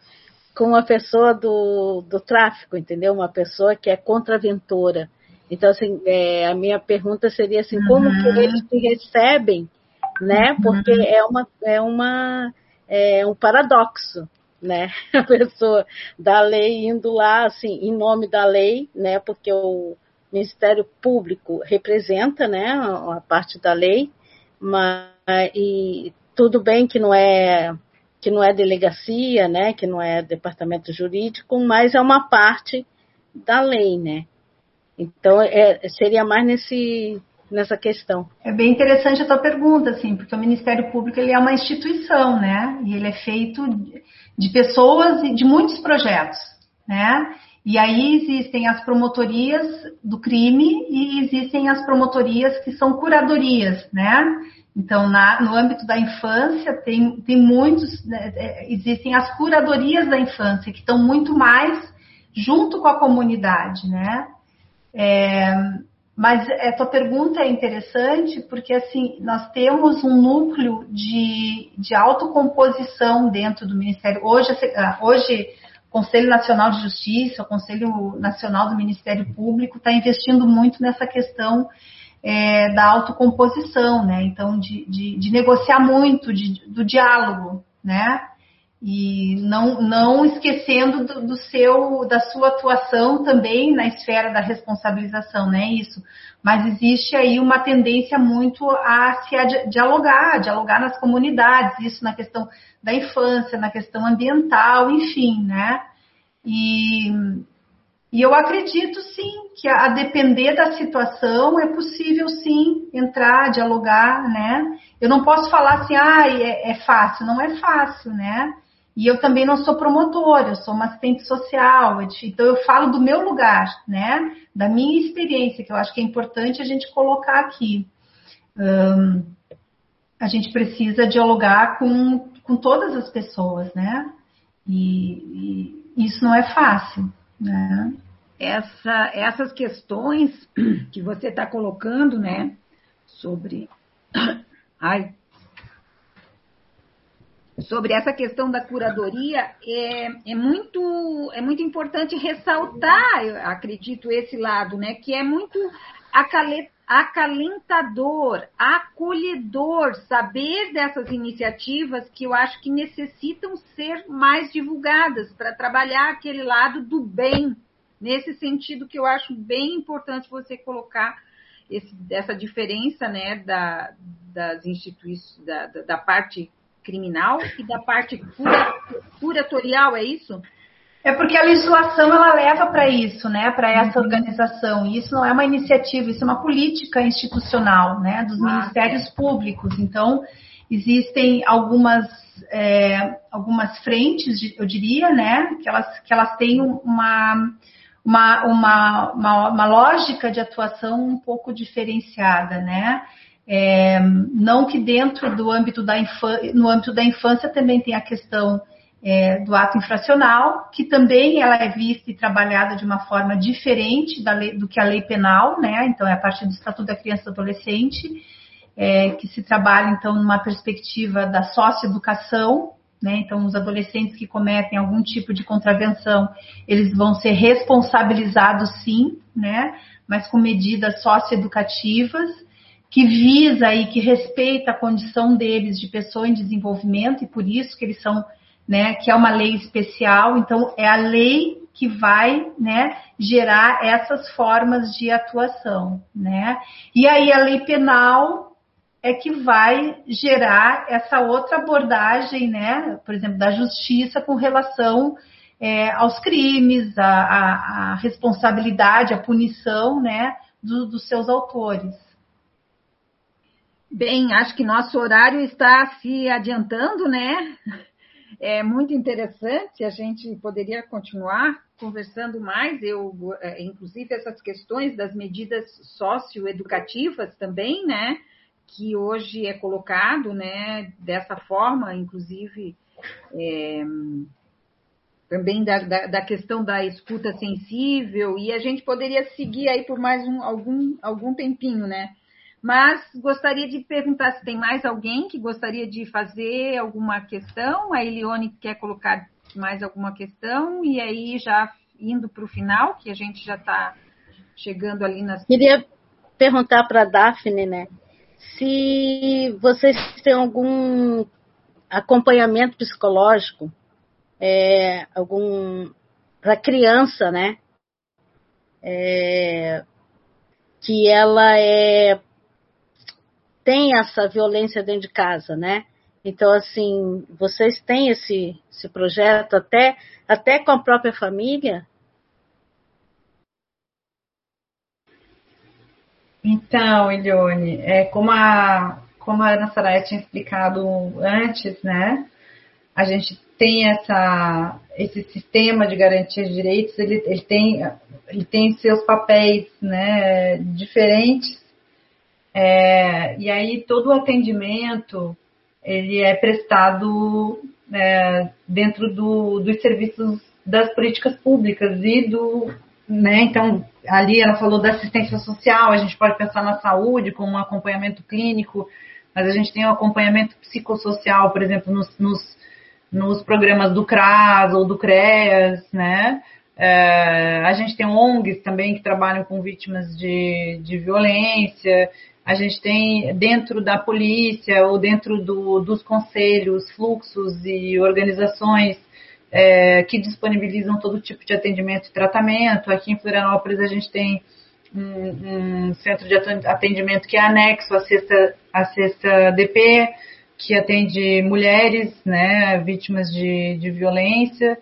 com uma pessoa do, do tráfico, entendeu? Uma pessoa que é contraventora. Então, assim, é, a minha pergunta seria assim, uhum. como que eles se recebem, né? Uhum. Porque uhum. é uma, é uma é um paradoxo, né? A pessoa da lei indo lá, assim, em nome da lei, né? Porque o Ministério Público representa, né, a parte da lei, mas e tudo bem que não é que não é delegacia, né, que não é departamento jurídico, mas é uma parte da lei, né? Então, é, seria mais nesse, nessa questão. É bem interessante a tua pergunta, assim, porque o Ministério Público ele é uma instituição, né? E ele é feito de pessoas e de muitos projetos, né? E aí existem as promotorias do crime e existem as promotorias que são curadorias, né? Então, na, no âmbito da infância, tem, tem muitos, né, é, existem as curadorias da infância, que estão muito mais junto com a comunidade, né? É, mas a tua pergunta é interessante porque assim nós temos um núcleo de, de autocomposição dentro do Ministério. Hoje, ah, hoje o Conselho Nacional de Justiça, o Conselho Nacional do Ministério Público está investindo muito nessa questão é, da autocomposição, né? Então, de, de, de negociar muito, de, do diálogo, né? E não, não esquecendo do, do, seu da sua atuação também na esfera da responsabilização, né? Isso. Mas existe aí uma tendência muito a se dialogar, dialogar nas comunidades, isso na questão da infância, na questão ambiental, enfim, né? E, e eu acredito sim que a, a depender da situação é possível sim entrar, dialogar, né? Eu não posso falar assim, ah, é, é fácil, não é fácil, né? E eu também não sou promotora, eu sou uma assistente social, então eu falo do meu lugar, né? Da minha experiência, que eu acho que é importante a gente colocar aqui. Um, a gente precisa dialogar com, com todas as pessoas, né? E, e isso não é fácil, né? Essa, essas questões que você está colocando, né? Sobre. Ai, sobre essa questão da curadoria, é, é, muito, é muito importante ressaltar, eu acredito, esse lado, né? Que é muito acalentador, acolhedor saber dessas iniciativas que eu acho que necessitam ser mais divulgadas para trabalhar aquele lado do bem. Nesse sentido que eu acho bem importante você colocar esse, essa diferença né, da, das instituições, da, da, da parte criminal e da parte cura, curatorial, é isso? É porque a legislação ela leva para isso, né, para essa uhum. organização. E isso não é uma iniciativa, isso é uma política institucional, né, dos ah, ministérios é. públicos. Então existem algumas é, algumas frentes, eu diria, né, que elas que elas têm uma uma, uma, uma, uma lógica de atuação um pouco diferenciada, né? É, não que dentro do âmbito da infância, no âmbito da infância também tem a questão é, do ato infracional, que também ela é vista e trabalhada de uma forma diferente lei, do que a lei penal, né? Então é a partir do Estatuto da Criança e do Adolescente, é, que se trabalha então numa perspectiva da socioeducação, né? Então os adolescentes que cometem algum tipo de contravenção, eles vão ser responsabilizados sim, né? Mas com medidas socioeducativas que visa e que respeita a condição deles de pessoa em desenvolvimento e por isso que eles são, né, que é uma lei especial, então é a lei que vai, né, gerar essas formas de atuação, né? E aí a lei penal é que vai gerar essa outra abordagem, né, por exemplo, da justiça com relação é, aos crimes, a, a, a, responsabilidade, a punição, né, do, dos seus autores. Bem, acho que nosso horário está se adiantando, né? É muito interessante, a gente poderia continuar conversando mais, eu, é, inclusive essas questões das medidas socioeducativas também, né? Que hoje é colocado, né? Dessa forma, inclusive, é, também da, da, da, questão da escuta sensível, e a gente poderia seguir aí por mais um, algum, algum tempinho, né? Mas gostaria de perguntar se tem mais alguém que gostaria de fazer alguma questão. A Elione quer colocar mais alguma questão, e aí já indo para o final, que a gente já está chegando ali nas. Queria perguntar para a Daphne, né? Se vocês têm algum acompanhamento psicológico, é, algum para criança, né? É, que ela é tem essa violência dentro de casa, né? Então, assim, vocês têm esse, esse projeto até, até com a própria família? Então, Elione, é, como, a, como a Ana Saraya tinha explicado antes, né? A gente tem essa, esse sistema de garantia de direitos, ele, ele, tem, ele tem seus papéis né, diferentes é, e aí todo o atendimento ele é prestado é, dentro do, dos serviços das políticas públicas e do, né, então ali ela falou da assistência social, a gente pode pensar na saúde como um acompanhamento clínico, mas a gente tem o um acompanhamento psicossocial, por exemplo, nos, nos, nos programas do CRAS ou do CREAS, né, é, a gente tem ONGs também que trabalham com vítimas de, de violência, a gente tem dentro da polícia ou dentro do, dos conselhos, fluxos e organizações é, que disponibilizam todo tipo de atendimento e tratamento. Aqui em Florianópolis a gente tem um, um centro de atendimento que é anexo à sexta, à sexta DP, que atende mulheres né, vítimas de, de violência.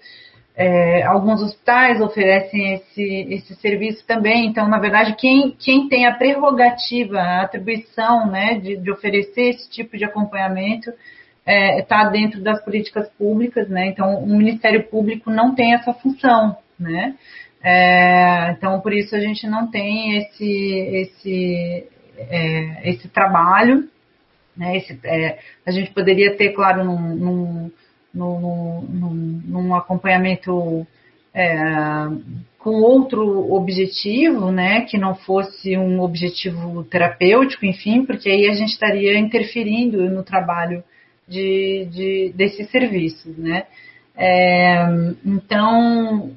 É, alguns hospitais oferecem esse, esse serviço também. Então, na verdade, quem, quem tem a prerrogativa, a atribuição né, de, de oferecer esse tipo de acompanhamento está é, tá dentro das políticas públicas. Né? Então, o Ministério Público não tem essa função. Né? É, então, por isso a gente não tem esse, esse, é, esse trabalho. Né? Esse, é, a gente poderia ter, claro, num, num num, acompanhamento é, com outro objetivo, né, que não fosse um objetivo terapêutico, enfim, porque aí a gente estaria interferindo no trabalho de, de desses serviços, né. É, então,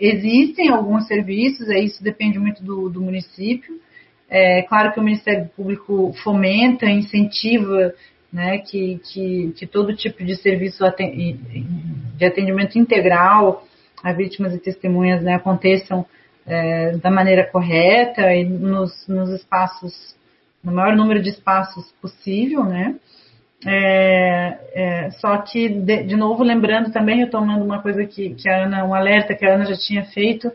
existem alguns serviços, isso depende muito do, do município. É claro que o Ministério Público fomenta, incentiva né, que, que, que todo tipo de serviço de atendimento integral a vítimas e testemunhas né, aconteçam é, da maneira correta e nos, nos espaços, no maior número de espaços possível, né? É, é, só que, de, de, novo, lembrando também, retomando uma coisa que, que a Ana, um alerta que a Ana já tinha feito,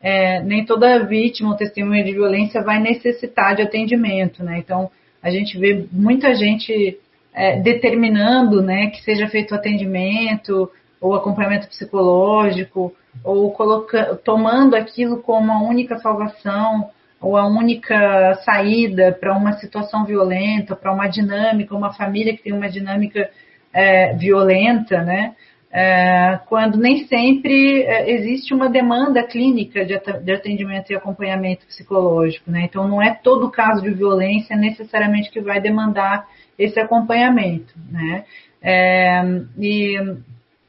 é, nem toda vítima ou testemunha de violência vai necessitar de atendimento, né? Então, a gente vê muita gente é, determinando né, que seja feito atendimento ou acompanhamento psicológico, ou coloca, tomando aquilo como a única salvação ou a única saída para uma situação violenta, para uma dinâmica, uma família que tem uma dinâmica é, violenta, né? É, quando nem sempre é, existe uma demanda clínica de atendimento e acompanhamento psicológico, né? Então não é todo caso de violência necessariamente que vai demandar esse acompanhamento, né? É, e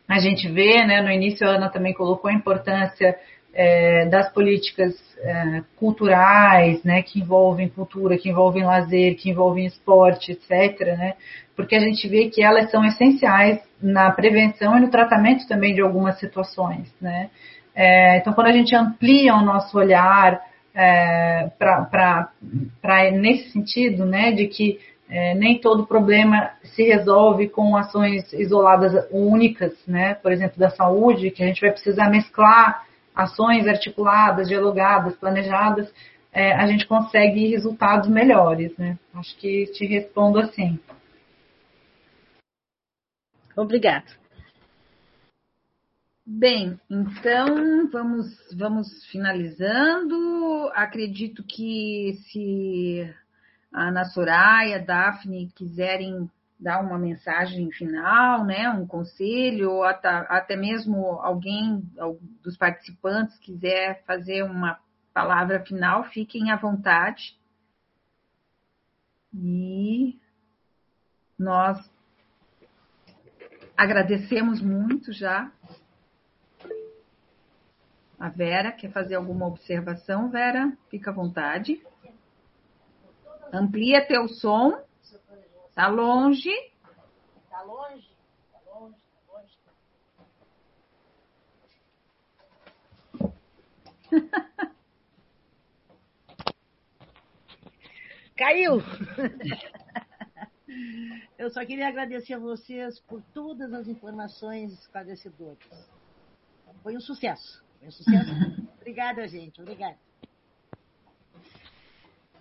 a gente vê, né, no início a Ana também colocou a importância é, das políticas é, culturais, né, que envolvem cultura, que envolvem lazer, que envolvem esporte, etc., né, porque a gente vê que elas são essenciais na prevenção e no tratamento também de algumas situações, né. É, então, quando a gente amplia o nosso olhar é, para nesse sentido, né, de que é, nem todo problema se resolve com ações isoladas únicas, né? Por exemplo, da saúde, que a gente vai precisar mesclar ações articuladas, dialogadas, planejadas, é, a gente consegue resultados melhores, né? Acho que te respondo assim. Obrigada. Bem, então vamos, vamos finalizando. Acredito que se a Ana Soraya, a Daphne quiserem dar uma mensagem final, né, um conselho, ou até, até mesmo alguém dos participantes quiser fazer uma palavra final, fiquem à vontade. E nós agradecemos muito já. A Vera quer fazer alguma observação? Vera, fica à vontade. Amplia teu som. Tá longe. Tá longe? Tá longe, tá longe. Caiu! Eu só queria agradecer a vocês por todas as informações esclarecedoras. Foi um sucesso. Foi um sucesso. Obrigada, gente. Obrigada.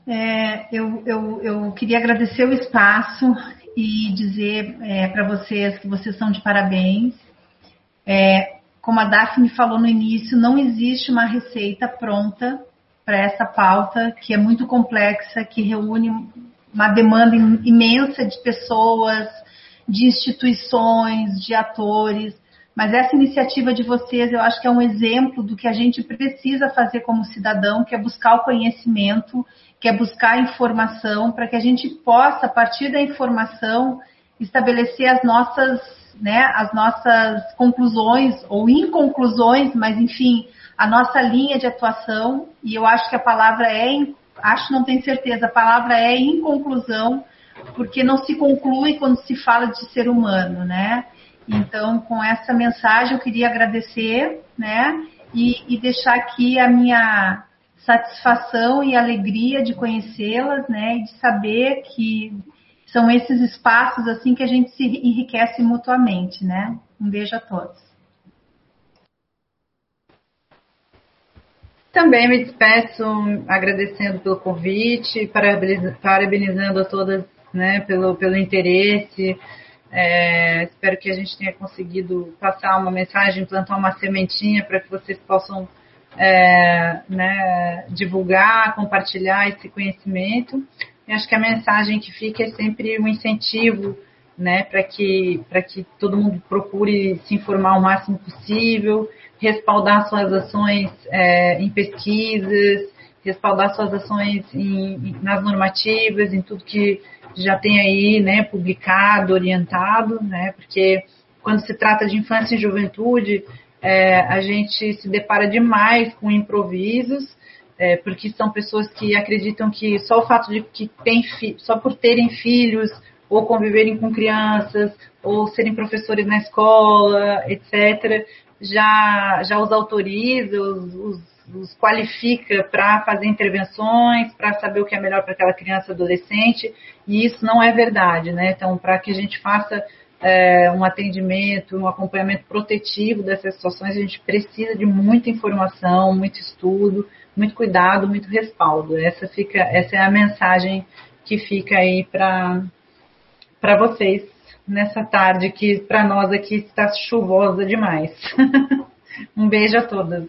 É, eu, eu, eu, queria agradecer o espaço e dizer é, para vocês que vocês são de parabéns. É, como a Daphne falou no início, não existe uma receita pronta para essa pauta que é muito complexa, que reúne uma demanda imensa de pessoas, de instituições, de atores. Mas essa iniciativa de vocês, eu acho que é um exemplo do que a gente precisa fazer como cidadão, que é buscar o conhecimento que é buscar informação para que a gente possa, a partir da informação, estabelecer as nossas, né, as nossas conclusões ou inconclusões, mas enfim, a nossa linha de atuação. E eu acho que a palavra é acho, não tenho certeza, a palavra é inconclusão, porque não se conclui quando se fala de ser humano, né? Então, com essa mensagem, eu queria agradecer, né? E, e deixar aqui a minha satisfação e alegria de conhecê-las, né? E de saber que são esses espaços assim que a gente se enriquece mutuamente, né? Um beijo a todos. Também me despeço agradecendo pelo convite, parabenizando a todas né, pelo, pelo interesse. É, espero que a gente tenha conseguido passar uma mensagem, plantar uma sementinha para que vocês possam é, né, divulgar, compartilhar esse conhecimento. Eu acho que a mensagem que fica é sempre um incentivo né, para que, que todo mundo procure se informar o máximo possível, respaldar suas ações é, em pesquisas, respaldar suas ações em, nas normativas, em tudo que já tem aí né, publicado, orientado, né, porque quando se trata de infância e juventude, é, a gente se depara demais com improvisos, é, porque são pessoas que acreditam que só o fato de que tem só por terem filhos ou conviverem com crianças ou serem professores na escola, etc, já já os autoriza, os, os, os qualifica para fazer intervenções, para saber o que é melhor para aquela criança adolescente, e isso não é verdade, né? Então, para que a gente faça é, um atendimento, um acompanhamento protetivo dessas situações, a gente precisa de muita informação, muito estudo, muito cuidado, muito respaldo. Essa fica, essa é a mensagem que fica aí para vocês nessa tarde que para nós aqui está chuvosa demais. um beijo a todas.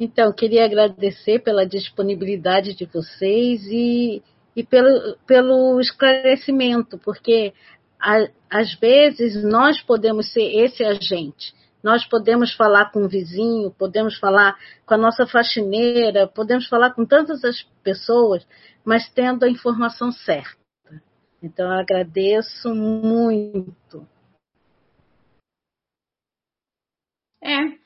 Então, queria agradecer pela disponibilidade de vocês e, e pelo, pelo esclarecimento, porque a, às vezes nós podemos ser esse agente. Nós podemos falar com o vizinho, podemos falar com a nossa faxineira, podemos falar com tantas as pessoas, mas tendo a informação certa. Então, eu agradeço muito. É,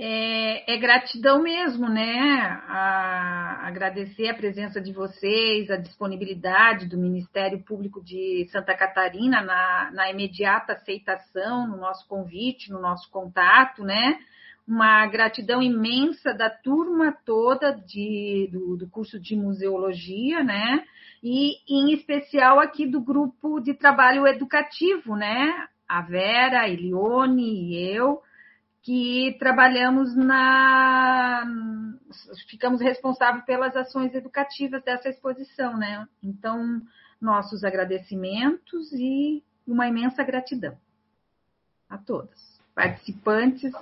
é, é, gratidão mesmo, né? A, agradecer a presença de vocês, a disponibilidade do Ministério Público de Santa Catarina na, na imediata aceitação, no nosso convite, no nosso contato, né? Uma gratidão imensa da turma toda de, do, do curso de museologia, né? E em especial aqui do grupo de trabalho educativo, né? A Vera, a Elione e eu que trabalhamos na. ficamos responsáveis pelas ações educativas dessa exposição, né? Então, nossos agradecimentos e uma imensa gratidão a todos. Participantes,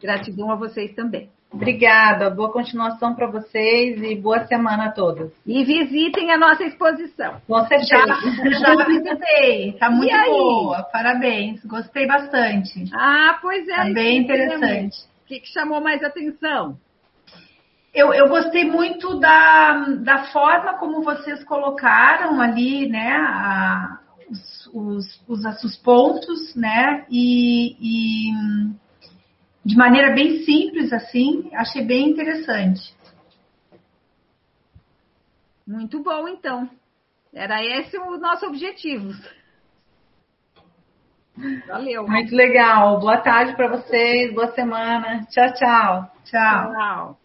gratidão a vocês também. Obrigada, boa continuação para vocês e boa semana a todos. E visitem a nossa exposição. Com certeza. Já, já visitei, está muito boa, parabéns, gostei bastante. Ah, pois é. Tá bem interessante. O que, que chamou mais atenção? Eu, eu, gostei muito da, da forma como vocês colocaram ali, né, a, os, os, os, os pontos, né, e, e de maneira bem simples, assim, achei bem interessante. Muito bom, então. Era esse o nosso objetivo. Valeu. Muito legal. Boa tarde para vocês, boa semana. Tchau, tchau. Tchau. tchau.